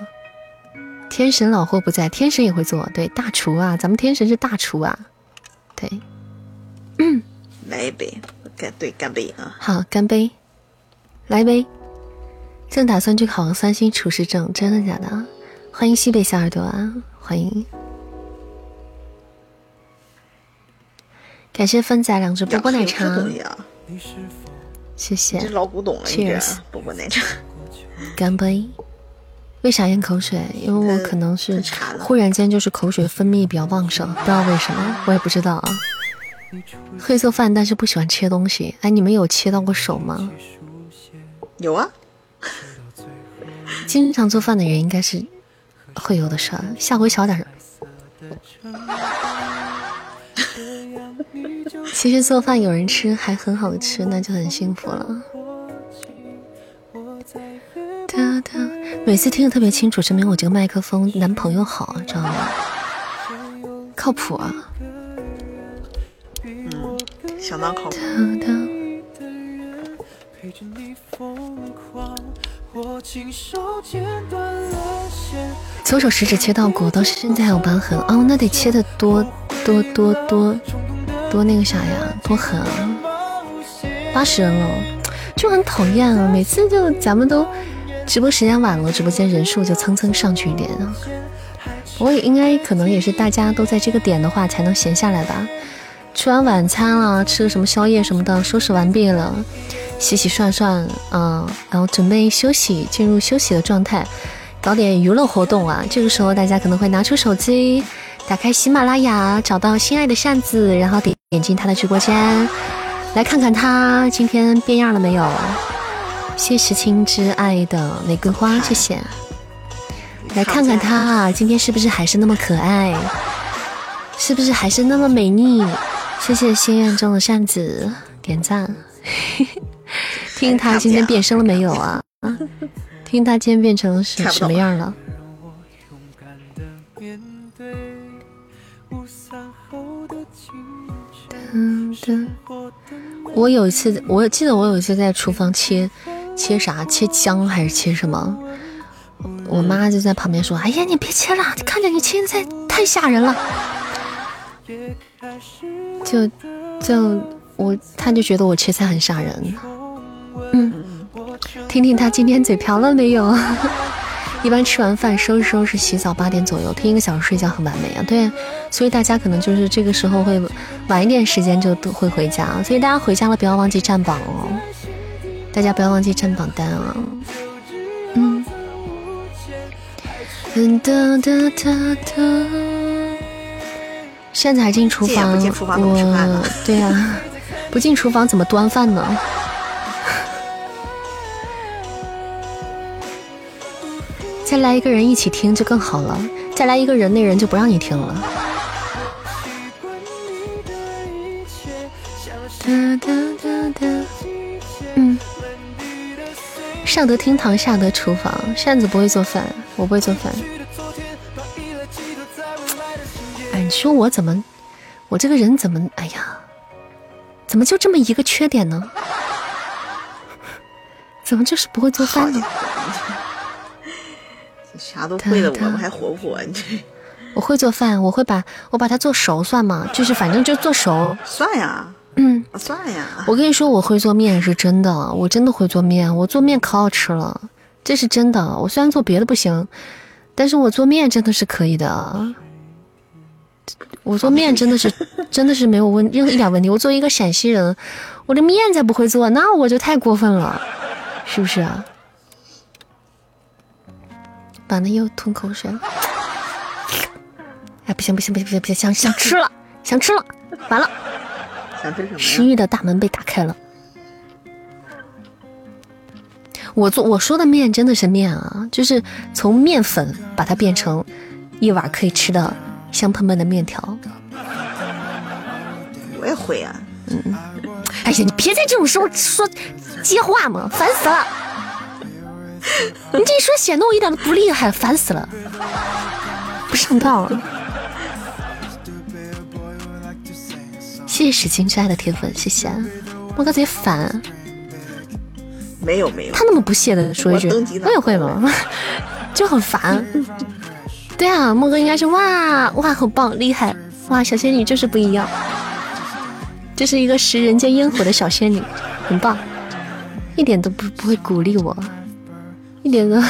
天神老货不在，天神也会做，对大厨啊，咱们天神是大厨啊，对。嗯，来一杯，干对干杯啊！好，干杯，来一杯。正打算去考三星厨师证，真的假的？欢迎西北小耳朵啊，欢迎。感谢芬仔两只波波奶茶，谢谢。这老古董了，Cheers，波波奶茶。干杯。为啥咽口水？因为我可能是忽然间就是口水分泌比较旺盛，不知道为什么，我也不知道啊。会做饭，但是不喜欢切东西。哎，你们有切到过手吗？有啊。经常做饭的人应该是会有的事儿。下回小点。其实做饭有人吃还很好吃，那就很幸福了。每次听得特别清楚，证明我这个麦克风男朋友好，知道吗？靠谱啊。嗯相当靠谱。左手食指切到骨，到现在还有疤痕哦，那得切的多多多多多那个啥呀，多狠啊！八十人了，就很讨厌啊！每次就咱们都直播时间晚了，直播间人数就蹭蹭上去一点啊。不过应该可能也是大家都在这个点的话，才能闲下来吧。吃完晚餐了，吃个什么宵夜什么的，收拾完毕了，洗洗涮涮，嗯，然后准备休息，进入休息的状态，搞点娱乐活动啊。这个时候大家可能会拿出手机，打开喜马拉雅，找到心爱的扇子，然后点点进他的直播间，来看看他今天变样了没有。谢石青之爱的玫瑰花，谢谢。来看看他今天是不是还是那么可爱，是不是还是那么美丽。谢谢心愿中的扇子点赞，听他今天变声了没有啊？啊，听他今天变成什什么样了？我有一次，我记得我有一次在厨房切切啥，切姜还是切什么？我妈就在旁边说：“哎呀，你别切了，看着你切的菜太吓人了。”就就我，他就觉得我切菜很吓人。嗯，听听他今天嘴瓢了没有？一般吃完饭收拾收拾洗澡，八点左右听一个小时睡觉很完美啊。对，所以大家可能就是这个时候会晚一点时间就都会回家，所以大家回家了不要忘记占榜哦。大家不要忘记占榜单啊。嗯。哒哒哒哒。现在还进厨房？我对呀，不进厨房怎么端饭呢？再来一个人一起听就更好了。再来一个人，那人就不让你听了。嗯，上得厅堂，下得厨房。扇子不会做饭，我不会做饭。哎你说我怎么，我这个人怎么，哎呀，怎么就这么一个缺点呢？怎么就是不会做饭呢？啥都会的，我们还活不活？你这 我会做饭，我会把我把它做熟算吗？就是反正就做熟算呀，嗯，算呀。我跟你说，我会做面是真的，我真的会做面，我做面可好吃了，这是真的。我虽然做别的不行，但是我做面真的是可以的。我做面真的是，真的是没有问任何一点问题。我作为一个陕西人，我这面才不会做，那我就太过分了，是不是啊？完了又吞口水，哎，不行不行不行不行不行，想想吃了，想吃了，完了，想吃什么食？欲的大门被打开了。我做我说的面真的是面啊，就是从面粉把它变成一碗可以吃的香喷喷的面条。我也会啊。嗯哎呀，你别在这种时候说接话嘛，烦死了！你这一说显得我一点都不厉害，烦死了，不上道了。谢谢史金之爱的铁粉，谢谢。我刚才烦，没有没有，他那么不屑的说一句我也会吗？就很烦。对啊，莫哥应该是哇哇，好棒，厉害哇！小仙女就是不一样，这是一个食人间烟火的小仙女，很棒，一点都不不会鼓励我，一点都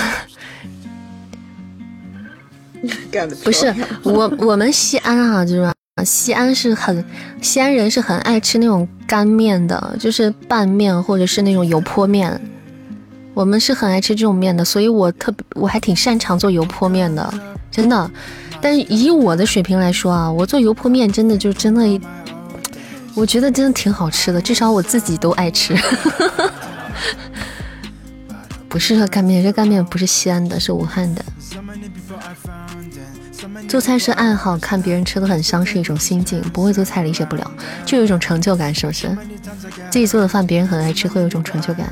干的不是我我们西安啊，就是西安是很西安人是很爱吃那种干面的，就是拌面或者是那种油泼面。我们是很爱吃这种面的，所以我特别我还挺擅长做油泼面的，真的。但是以我的水平来说啊，我做油泼面真的就真的，我觉得真的挺好吃的，至少我自己都爱吃。不适合干面，这干面不是西安的，是武汉的。做菜是爱好，看别人吃的很香是一种心境，不会做菜理解不了，就有一种成就感，是不是？自己做的饭别人很爱吃，会有一种成就感。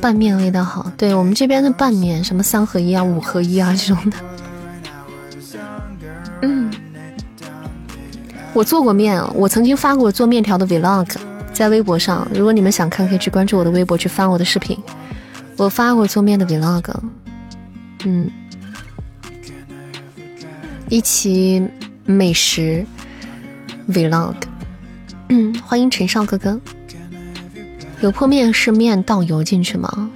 拌面味道好，对我们这边的拌面，什么三合一啊、五合一啊这种的。嗯，我做过面，我曾经发过做面条的 vlog，在微博上，如果你们想看，可以去关注我的微博，去翻我的视频。我发过做面的 vlog，嗯，一期美食 vlog，嗯，欢迎陈少哥哥。油泼面是面倒油进去吗？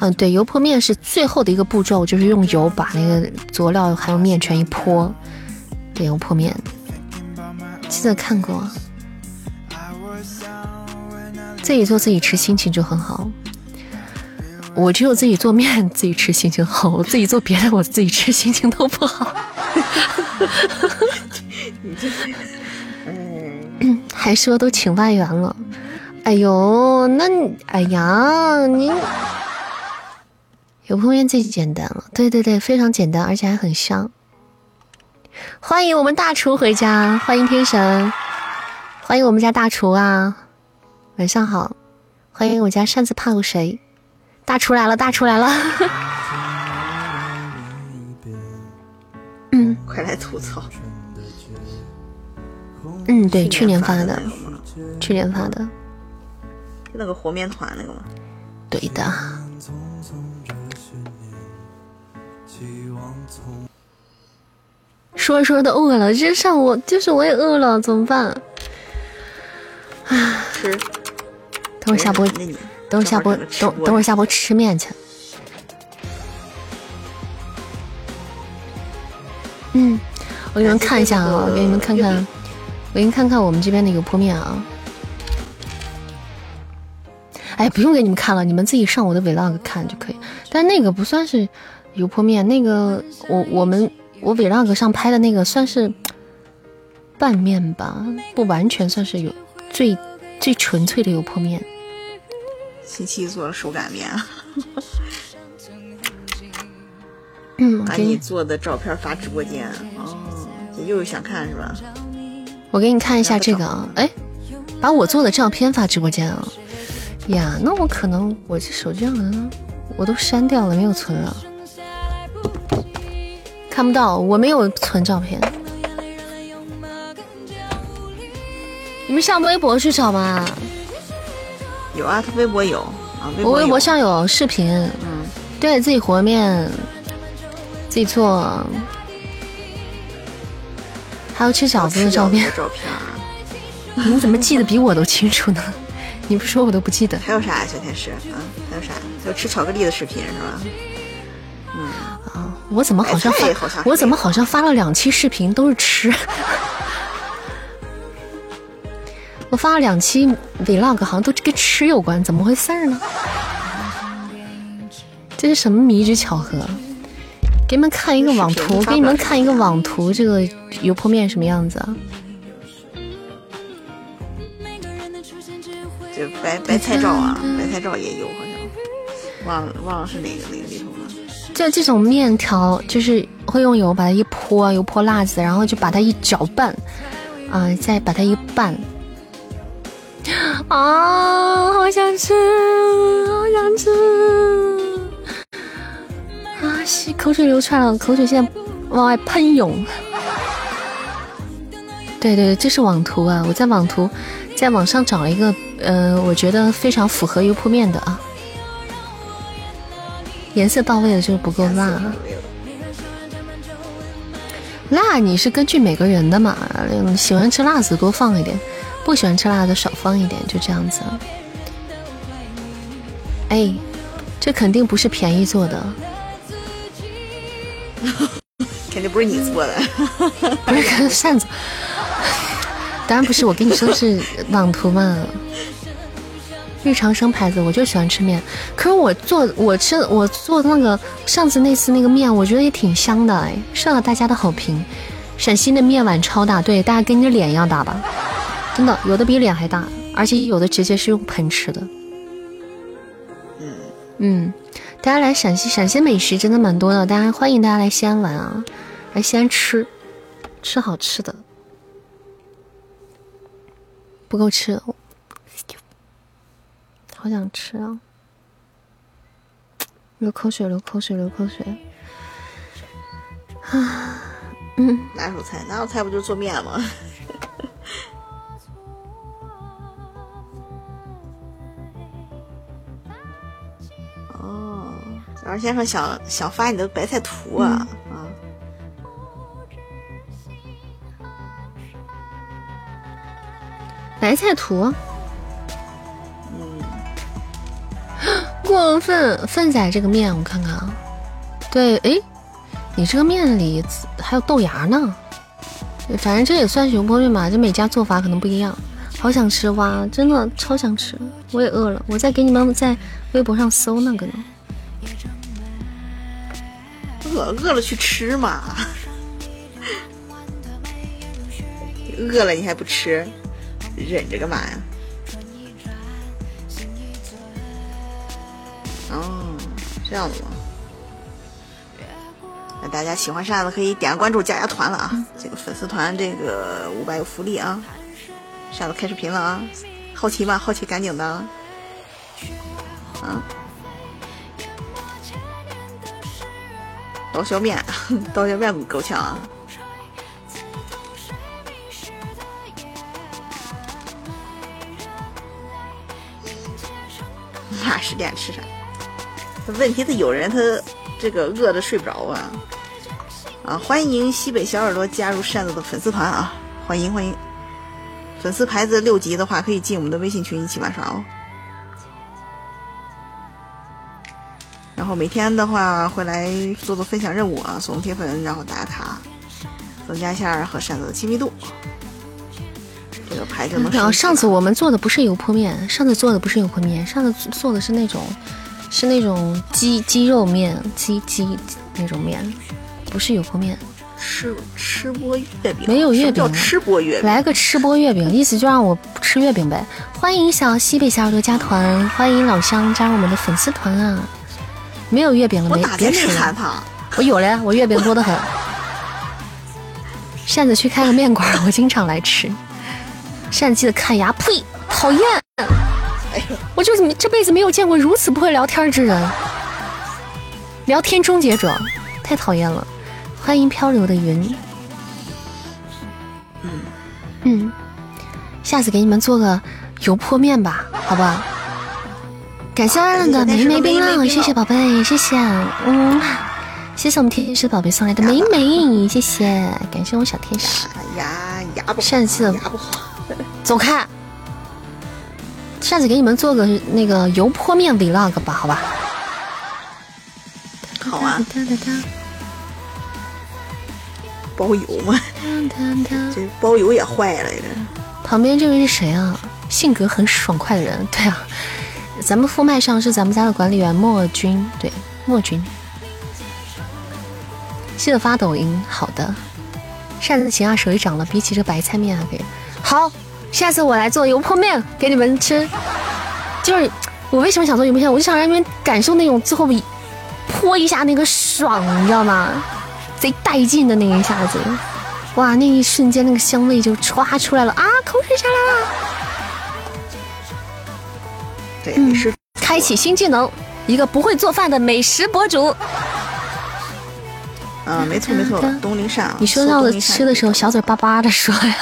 嗯，对，油泼面是最后的一个步骤，就是用油把那个佐料还有面全一泼。对，油泼面，记得看过。自己做自己吃，心情就很好。我只有自己做面自己吃心情好，我自己做别的我自己吃心情都不好。你这嗯，还说都请外援了，哎呦，那哎呀，你油泼面最简单了，对对对，非常简单，而且还很香。欢迎我们大厨回家，欢迎天神，欢迎我们家大厨啊，晚上好，欢迎我家扇子怕过谁。大厨来了，大厨来了。嗯快来吐槽！嗯，对，去年发的，去年发的，就那个和面团那个吗？对的。说着说着都饿了，这上午就是我也饿了，怎么办？啊，吃。等会儿下播，那你等会儿下播，等等会儿下播吃面去。嗯，我给你们看一下啊，我给你们看看，我给你们看看我们这边的油泼面啊。哎，不用给你们看了，你们自己上我的 vlog 看就可以。但那个不算是油泼面，那个我我们我 vlog 上拍的那个算是拌面吧，不完全算是有最最纯粹的油泼面。星期一做了手擀面，嗯，把给你你做的照片发直播间。哦，你又有想看是吧？我给你看一下这个啊，哎，把我做的照片发直播间啊。呀，那我可能我这手机上可能我都删掉了，没有存了，看不到，我没有存照片。你们上微博去找吧，有啊，他微博有啊，微我微博上有视频。嗯，对自己和面，自己做，还有吃饺子的照片。照片啊。你怎么记得比我都清楚呢？你不说我都不记得。还有啥呀，小天使啊？还有啥？还有吃巧克力的视频是吧？嗯啊，我怎么好像发我怎么好像发了两期视频都是吃？我发了两期 vlog，好像都跟吃有关，怎么回事呢？这是什么迷之巧合？给你们看一个网图，给你们看一个网图，这个油泼面什么样子啊？就白白菜照啊，白菜照也有，好像忘了忘了是哪个哪个里头了。就这种面条，就是会用油把它一泼，油泼辣子，然后就把它一搅拌，啊、再把它一拌。啊，好想吃，好想吃！啊，吸口水流出来了，口水现在往外喷涌。对对，这是网图啊！我在网图，在网上找了一个，呃，我觉得非常符合油泼面的啊。颜色到位了就是不够辣，辣你是根据每个人的嘛，喜欢吃辣子多放一点，不喜欢吃辣的少放一点，就这样子。哎，这肯定不是便宜做的，肯定不是你做的。不是跟扇子，当然不是，我跟你说是网图嘛。日常生牌子，我就喜欢吃面。可是我做我吃我做那个上次那次那个面，我觉得也挺香的哎，受到大家的好评。陕西的面碗超大，对，大家跟你的脸一样大吧，真的，有的比脸还大，而且有的直接是用盆吃的。嗯，嗯，大家来陕西，陕西美食真的蛮多的，大家欢迎大家来西安玩啊，来西安吃，吃好吃的，不够吃，好想吃啊！流口水，流口水，流口水。啊，嗯，拿手菜，拿手菜不就是做面吗？哦，早上先生想想发你的白菜图啊、啊！白菜图，嗯，过分粪仔这个面我看看啊，对，哎，你这个面里还有豆芽呢，反正这也算是油泼面吧，这每家做法可能不一样。好想吃哇，真的超想吃，我也饿了，我在给你们在微博上搜那个呢。饿饿了去吃嘛，饿了你还不吃，忍着干嘛呀？哦，这样的吗？那大家喜欢扇子可以点个关注，加加团了啊！这个粉丝团这个五百有福利啊！扇子开视频了啊！好奇吗？好奇赶紧的啊！刀削面，刀削面够呛啊！哪十点吃啥？问题是有人他这个饿的睡不着啊！啊，欢迎西北小耳朵加入扇子的粉丝团啊！欢迎欢迎！粉丝牌子六级的话，可以进我们的微信群一起玩耍哦。然后每天的话会来做做分享任务啊，送铁粉，然后打卡，增加一下和扇子的亲密度。这个牌就能升级了。然后上次我们做的不是油泼面，上次做的不是油泼面，上次做的是那种是那种鸡鸡肉面，鸡鸡那种面，不是油泼面。吃吃播月饼，没有月饼叫饼吃播月饼？来个吃播月饼，意思就让我吃月饼呗。欢迎小西北小耳朵加团，欢迎老乡加入我们的粉丝团啊！没有月饼了没？别吃了？我有了呀，我月饼多得很。扇子去开个面馆，我经常来吃。扇子记得看牙，呸，讨厌！哎呦，我就怎么这辈子没有见过如此不会聊天之人，聊天终结者，太讨厌了。欢迎漂流的云，嗯，嗯，下次给你们做个油泼面吧，好不好？感谢二愣的梅梅冰浪，谢谢宝贝，谢谢，嗯，谢谢我们天使宝贝送来的梅梅，谢谢，感谢我小天使，牙牙不好，牙不好。走开。下次给你们做个那个油泼面 vlog 吧，好吧？好啊，哒哒哒包邮嘛，哒哒哒这包邮也坏了，这旁边这位是谁啊？性格很爽快的人，对啊，咱们副麦上是咱们家的管理员莫君，对，莫君。记得发抖音，好的。扇子琴啊，手艺长了，比起这白菜面还可以。好，下次我来做油泼面给你们吃。就是我为什么想做油泼面，我就想让你们感受那种最后泼一下那个爽，你知道吗？贼带劲的那一下子，哇，那一瞬间那个香味就歘出来了啊，口水下来了。对，美食开启新技能，一个不会做饭的美食博主。嗯，没错没错，东林善。你说到了吃的时候，小嘴巴巴的说呀。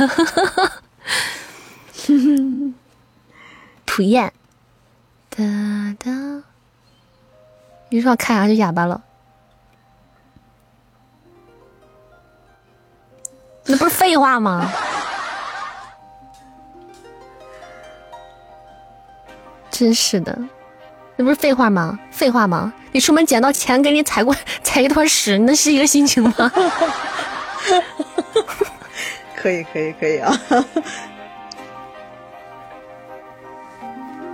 普燕，哒哒。你说看啥就哑巴了？那不是废话吗？真是的，那不是废话吗？废话吗？你出门捡到钱，给你踩过 踩一坨屎，那是一个心情吗？可以可以可以啊！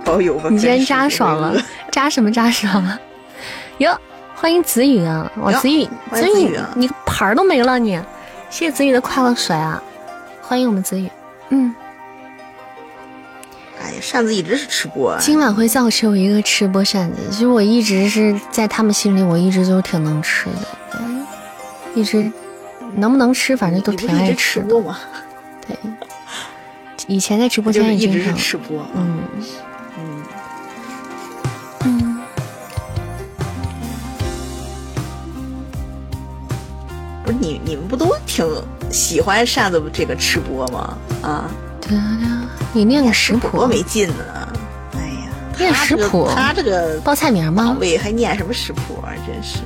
包邮吧！你今天扎爽了，扎什么扎爽了？哟，欢迎子宇啊！我，子宇，子宇，你牌儿都没了你！谢谢子宇的快乐水啊！欢迎我们子宇，嗯。哎呀，扇子一直是吃播。今晚会造出一个吃播扇子，其实我一直是在他们心里，我一直都挺能吃的，一直能不能吃，反正都挺爱吃的。对，以前在直播间也一直是吃播，嗯嗯不是你你们不都挺喜欢扇子这个吃播吗？啊？你念个食谱多没劲呢！哎呀，念食谱，他这个报菜名吗？喂，还念什么食谱啊？真是。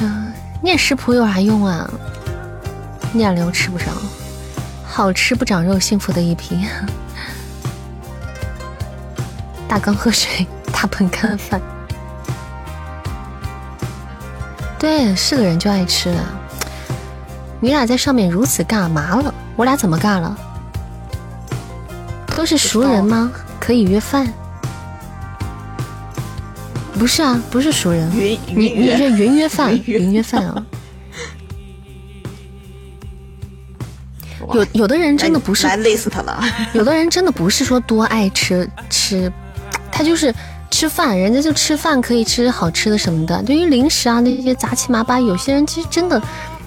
嗯，念食谱有啥用啊？念了又吃不上，好吃不长肉，幸福的一批。大缸喝水，大盆干饭。对，是个人就爱吃的。你俩在上面如此尬，麻了？我俩怎么尬了？都是熟人吗？可以约饭？不是啊，不是熟人。云你你这云约饭，云约饭啊！有有的人真的不是累死他了。有的人真的不是说多爱吃吃，他就是吃饭，人家就吃饭可以吃好吃的什么的。对于零食啊那些杂七麻八，有些人其实真的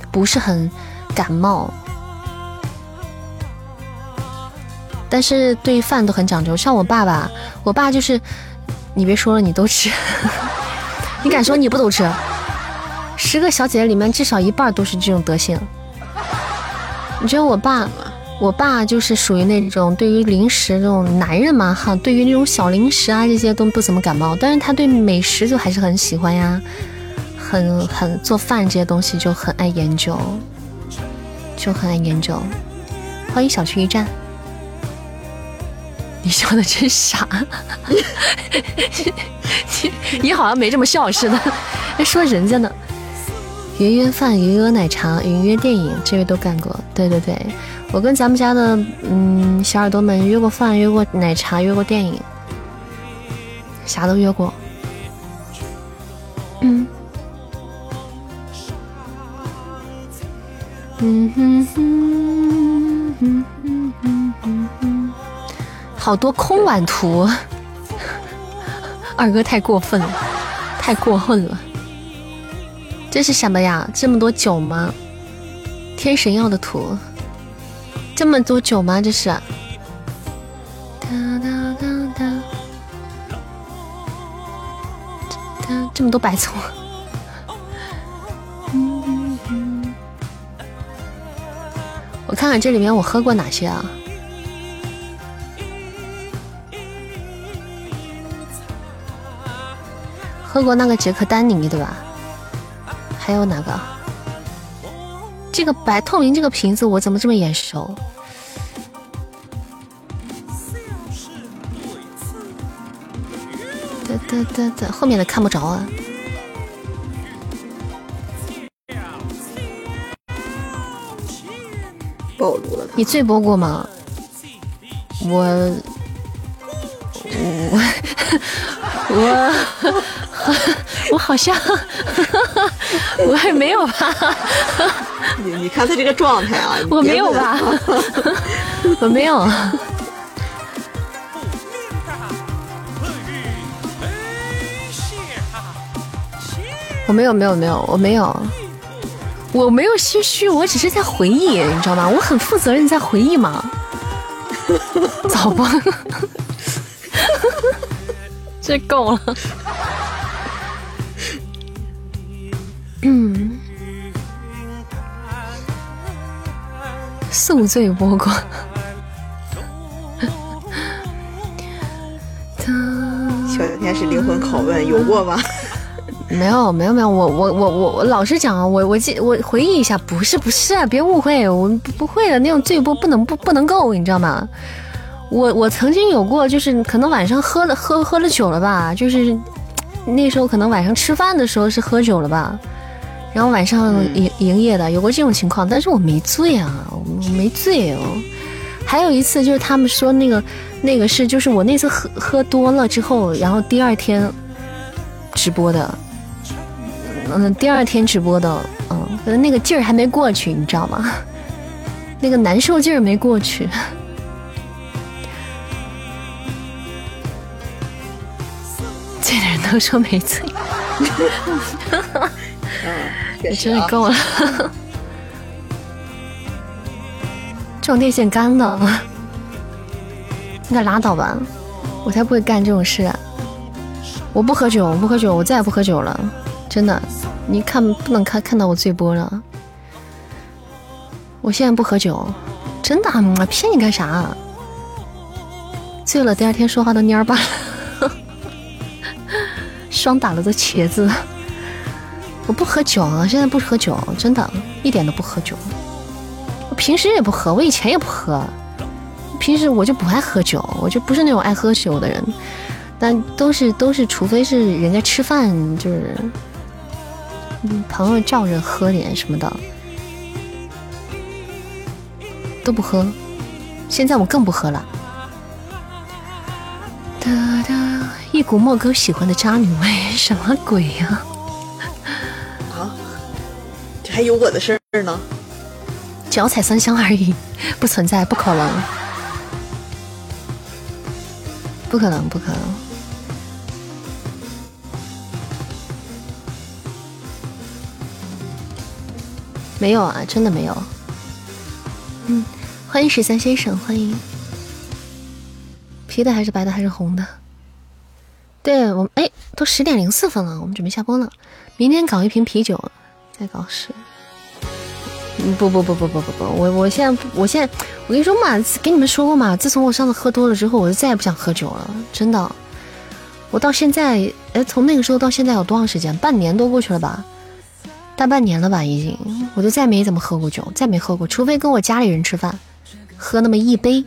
不是很。感冒，但是对饭都很讲究。像我爸爸，我爸就是，你别说了，你都吃，你敢说你不都吃？十个小姐姐里面至少一半都是这种德行。你觉得我爸，我爸就是属于那种对于零食这种男人嘛哈，对于那种小零食啊这些都不怎么感冒，但是他对美食就还是很喜欢呀，很很做饭这些东西就很爱研究。就很爱研究，欢迎小区一站。你笑的真傻，你好像没这么笑似的，还说人家呢。云约饭、云约奶茶、云约电影，这位都干过。对对对，我跟咱们家的嗯小耳朵们约过饭、约过奶茶、约过电影，啥都约过。嗯。嗯哼哼哼哼哼哼，好多空碗图，二哥太过分了，太过分了。这是什么呀？这么多酒吗？天神要的图，这么多酒吗？这是。这么多白醋。我看看这里面我喝过哪些啊？喝过那个杰克丹尼对吧？还有哪个？这个白透明这个瓶子我怎么这么眼熟？哒哒哒哒，后面的看不着啊。暴露了。你醉播过吗？我我 我我 好像我还没有吧？你你看他这个状态啊，我没有吧？我没有。我没有，没有，没有，我没有，我没有心虚，我只是在回忆，你知道吗？我很负责任，在回忆嘛。早吧，这够了。嗯，宿醉播过。小天是灵魂拷问有过吗？没有没有没有，我我我我我老实讲啊，我我记我回忆一下，不是不是，别误会，我不不会的那种醉波不能不不能够，你知道吗？我我曾经有过，就是可能晚上喝了喝喝了酒了吧，就是那时候可能晚上吃饭的时候是喝酒了吧，然后晚上营营业的有过这种情况，但是我没醉啊，我没醉哦。还有一次就是他们说那个那个是就是我那次喝喝多了之后，然后第二天直播的，嗯，第二天直播的，嗯，可能那个劲儿还没过去，你知道吗？那个难受劲儿没过去。醉的人都说没醉，确实啊，真的够了。这种电线杆的，你可拉倒吧！我才不会干这种事、啊。我不喝酒，我不喝酒，我再也不喝酒了，真的。你看不能看看到我醉波了。我现在不喝酒，真的，骗你干啥？醉了，第二天说话都蔫巴了，双打了个茄子。我不喝酒啊，现在不喝酒，真的，一点都不喝酒。我平时也不喝，我以前也不喝，平时我就不爱喝酒，我就不是那种爱喝酒的人。但都是都是，除非是人家吃饭，就是朋友叫着喝点什么的，都不喝。现在我更不喝了。哒哒，一股莫哥喜欢的渣女味，什么鬼呀、还有我的事儿呢。脚踩三香而已，不存在，不可能，不可能，不可能。没有啊，真的没有。嗯，欢迎十三先生，欢迎。啤的还是白的还是红的？对我们，哎，都十点零四分了，我们准备下播了。明天搞一瓶啤酒，再搞事。嗯不不不不不不不，我我现在我现在我跟你说嘛，跟你们说过嘛，自从我上次喝多了之后，我就再也不想喝酒了，真的。我到现在，哎，从那个时候到现在有多长时间？半年多过去了吧，大半年了吧，已经，我就再没怎么喝过酒，再没喝过，除非跟我家里人吃饭，喝那么一杯，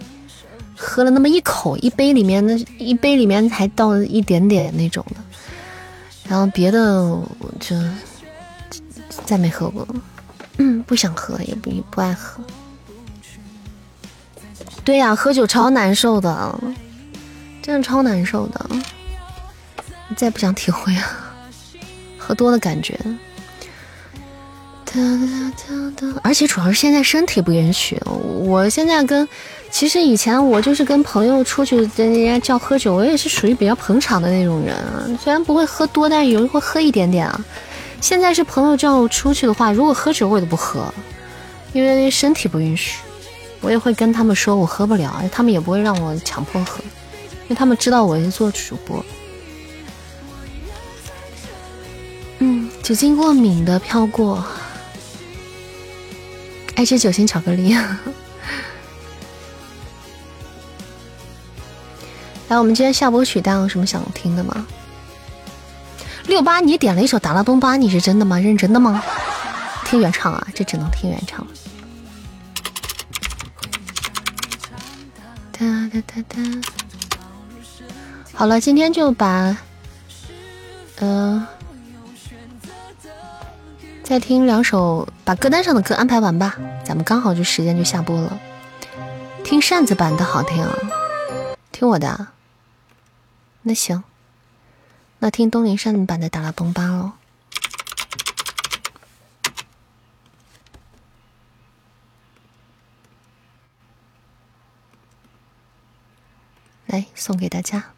喝了那么一口，一杯里面的一杯里面还倒了一点点那种的，然后别的我就再没喝过。嗯，不想喝，也不不爱喝。对呀、喝酒超难受的，真的超难受的。再不想体会啊，喝多的感觉。而且主要是现在身体不允许。我现在跟，其实以前我就是跟朋友出去，人家叫喝酒，我也是属于比较捧场的那种人啊。虽然不会喝多，但是有时候会喝一点点啊。现在是朋友叫我出去的话，如果喝酒我也都不喝，因为身体不允许。我也会跟他们说我喝不了，他们也不会让我强迫喝，因为他们知道我是做主播。嗯，酒精过敏的飘过，爱吃酒心巧克力。来，我们今天下播曲，大家有什么想听的吗？六八，你点了一首《达拉崩吧》，你是真的吗？认真的吗？听原唱啊，这只能听原唱。哒哒哒哒。好了，今天就把，呃，再听两首，把歌单上的歌安排完吧，咱们刚好就时间就下播了。听扇子版的好听，听我的。那行，那听东林扇版的达拉崩吧喽。来送给大家。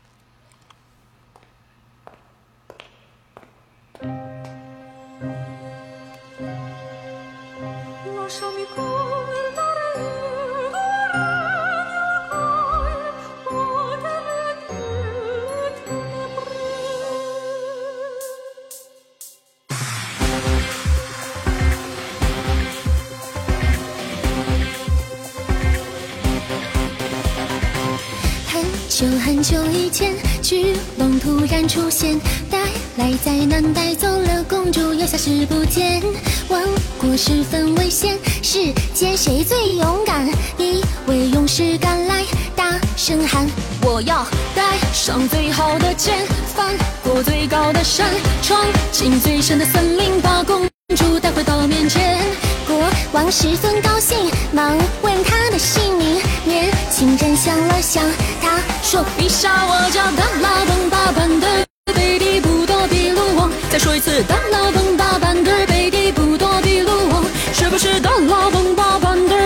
很久很久以前，巨龙突然出现，带来灾难，带走了公主，又消失不见。王国十分危险，世间谁最勇敢？一位勇士赶来，大声喊：我要带上最好的剑，翻过最高的山，闯进最深的森林，把公主带回到面前。国王十分高兴，忙问他的姓名。年轻人想了想，他说：“陛下，我叫达拉崩巴班的贝蒂布多比鲁王。”再说一次，达拉崩巴班的贝蒂布多比鲁王，是不是达拉崩巴班的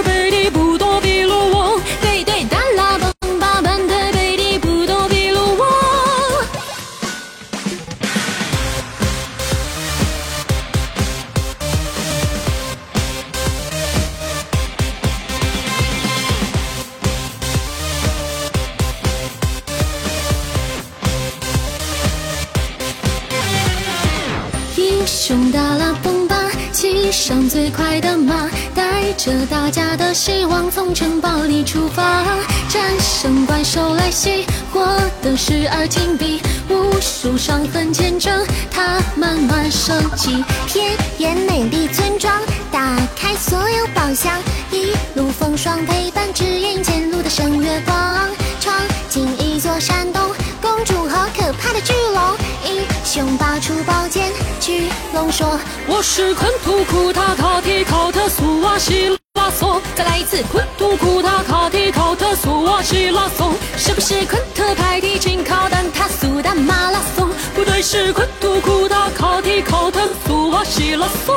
最快的马，带着大家的希望从城堡里出发，战胜怪兽来袭，获得十二金币，无数伤痕见证他慢慢升级。偏远美丽村庄，打开所有宝箱，一路风霜陪伴，指引前路的圣月光，闯进一座山洞。公主和可怕的巨龙，雄拔出宝剑，巨龙说：“我是昆图库塔卡提考特苏瓦西拉松。”再来一次，昆图库塔卡提考特苏瓦西拉松，是不是昆特派提琴考蛋塔苏丹马拉松？不对，是昆图库塔卡提考特苏瓦西拉松。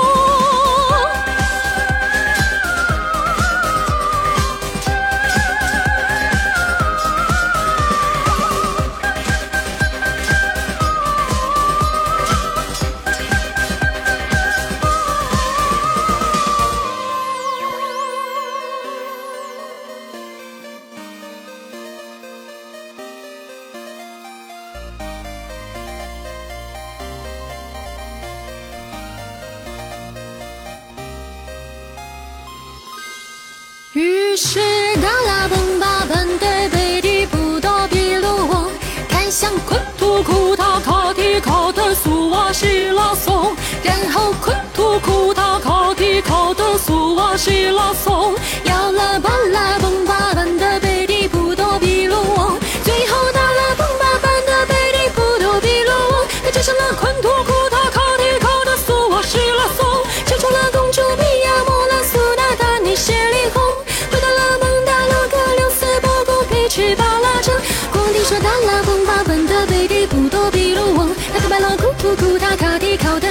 崩巴班的贝蒂布多比鲁王看向昆图库塔卡提考特苏瓦西拉松，然后昆图库塔卡提考特苏瓦西拉松，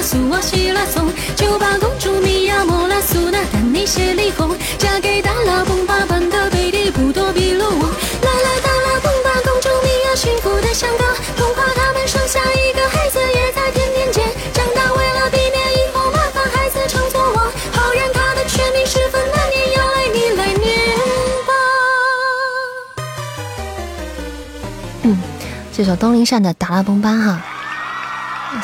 苏瓦西拉松，就把公主米亚莫拉苏娜丹尼谢里红嫁给达拉崩巴本的贝蒂布多比鲁翁。来来达拉崩巴公主米亚幸福的像个，童话他们生下一个孩子也在天天见，长大为了避免以后麻烦孩子称作王，好让他的全名十分难念，要来你来念吧。嗯这首东林善的《达拉崩吧》哈，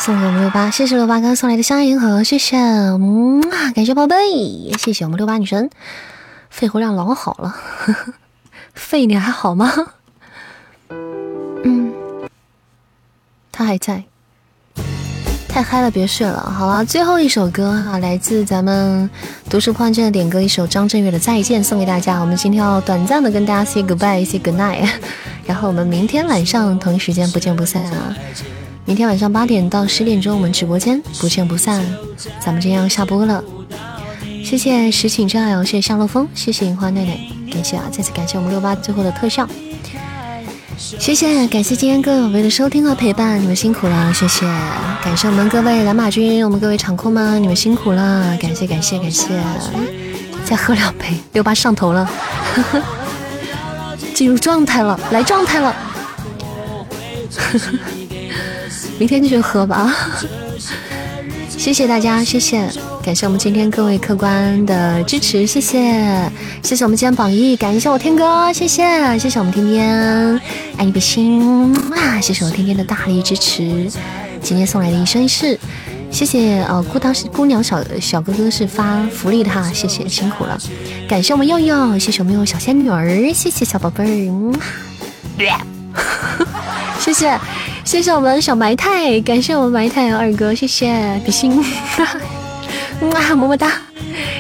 送给我们六八，谢谢六八刚送来的香烟盒，谢谢，嗯啊，感谢宝贝，谢谢我们六八女神，肺活量老好了，肺你还好吗？嗯，他还在，太嗨了，别睡了。好了，最后一首歌啊，来自咱们读书破案圈的点歌，一首张震岳的《再见》送给大家。我们今天要短暂的跟大家 say goodbye，say good night，然后我们明天晚上同一时间不见不散啊！明天晚上八点到十点钟，我们直播间不见不散。咱们今天要下播了，谢谢石寝之爱，谢谢夏洛风，谢谢樱花奈奈，感谢啊，再次感谢我们六八最后的特效，谢谢，感谢今天各位宝贝的收听和陪伴，你们辛苦了，谢谢，感谢我们各位蓝马军，我们各位场控们，你们辛苦了，感谢感谢感谢，再喝两杯，六八上头了，进入状态了，来状态了，明天继续喝吧，谢谢大家，谢谢。感谢我们今天各位客官的支持，谢谢，谢谢我们今天榜一，感谢我天哥，谢谢，谢谢我们天天，爱你比心啊，谢谢我天天的大力支持，今天送来的一生一世，谢谢呃孤岛姑娘小小哥哥是发福利的哈，谢谢辛苦了，感谢我们佑佑，谢谢我们有小仙女儿，谢谢小宝贝儿，谢谢谢谢我们小埋汰，感谢我们埋汰二哥，谢谢比心。哇，么么哒，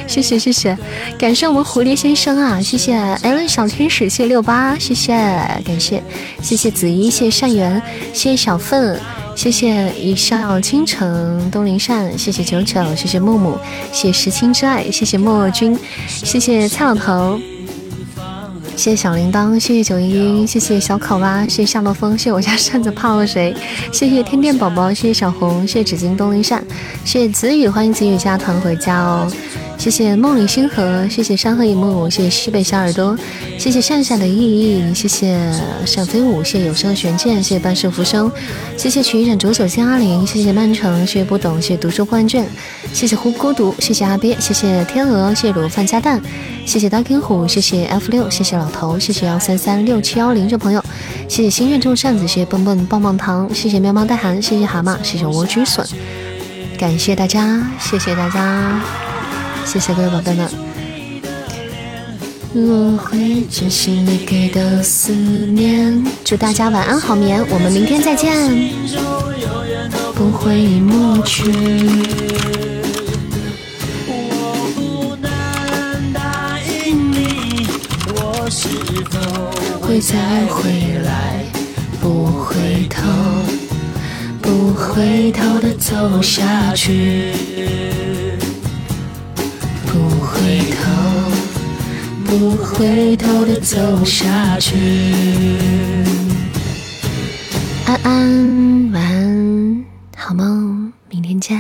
谢谢谢谢，感谢我们狐狸先生啊，谢谢。L 小天使，谢谢六八，谢谢。感谢，谢谢子怡，谢谢善缘，谢谢小凤，谢谢一笑倾城东林善，谢谢九九，谢谢木木，谢谢石青之爱，谢谢莫君，谢谢蔡老头。谢谢小铃铛，谢谢九一一，谢谢小考拉，谢谢夏洛风，谢谢我家扇子泡了谁？谢谢天天宝宝，谢谢小红，谢谢纸巾东林扇，谢谢子雨，欢迎子雨加团回家哦。谢谢梦里星河，谢谢山河一幕，谢谢西北小耳朵，谢谢善善的意义，谢谢闪飞舞，谢谢有声的悬剑，谢谢半世浮生，谢谢曲一枕浊酒见阿玲，谢谢曼城，谢谢不懂，谢谢读书换卷，谢谢孤孤独，谢谢阿鳖，谢谢天鹅，谢谢卤饭加蛋，谢谢大金虎，谢谢 F 六，谢谢老头，谢谢幺三三六七幺零这朋友，谢谢心愿中扇子，谢谢蹦蹦棒棒糖，谢谢喵喵带寒，谢谢蛤蟆，谢谢蜗居笋，感谢大家，谢谢大家。谢谢各位宝贝们，我会珍惜你给的思念。祝大家晚安好眠，我们明天再见。不会抹去。我不能答应你，我是否会再回来？不回头，不回头的走下去。回头，不回头的走下去。安安，晚安，好梦，明天见。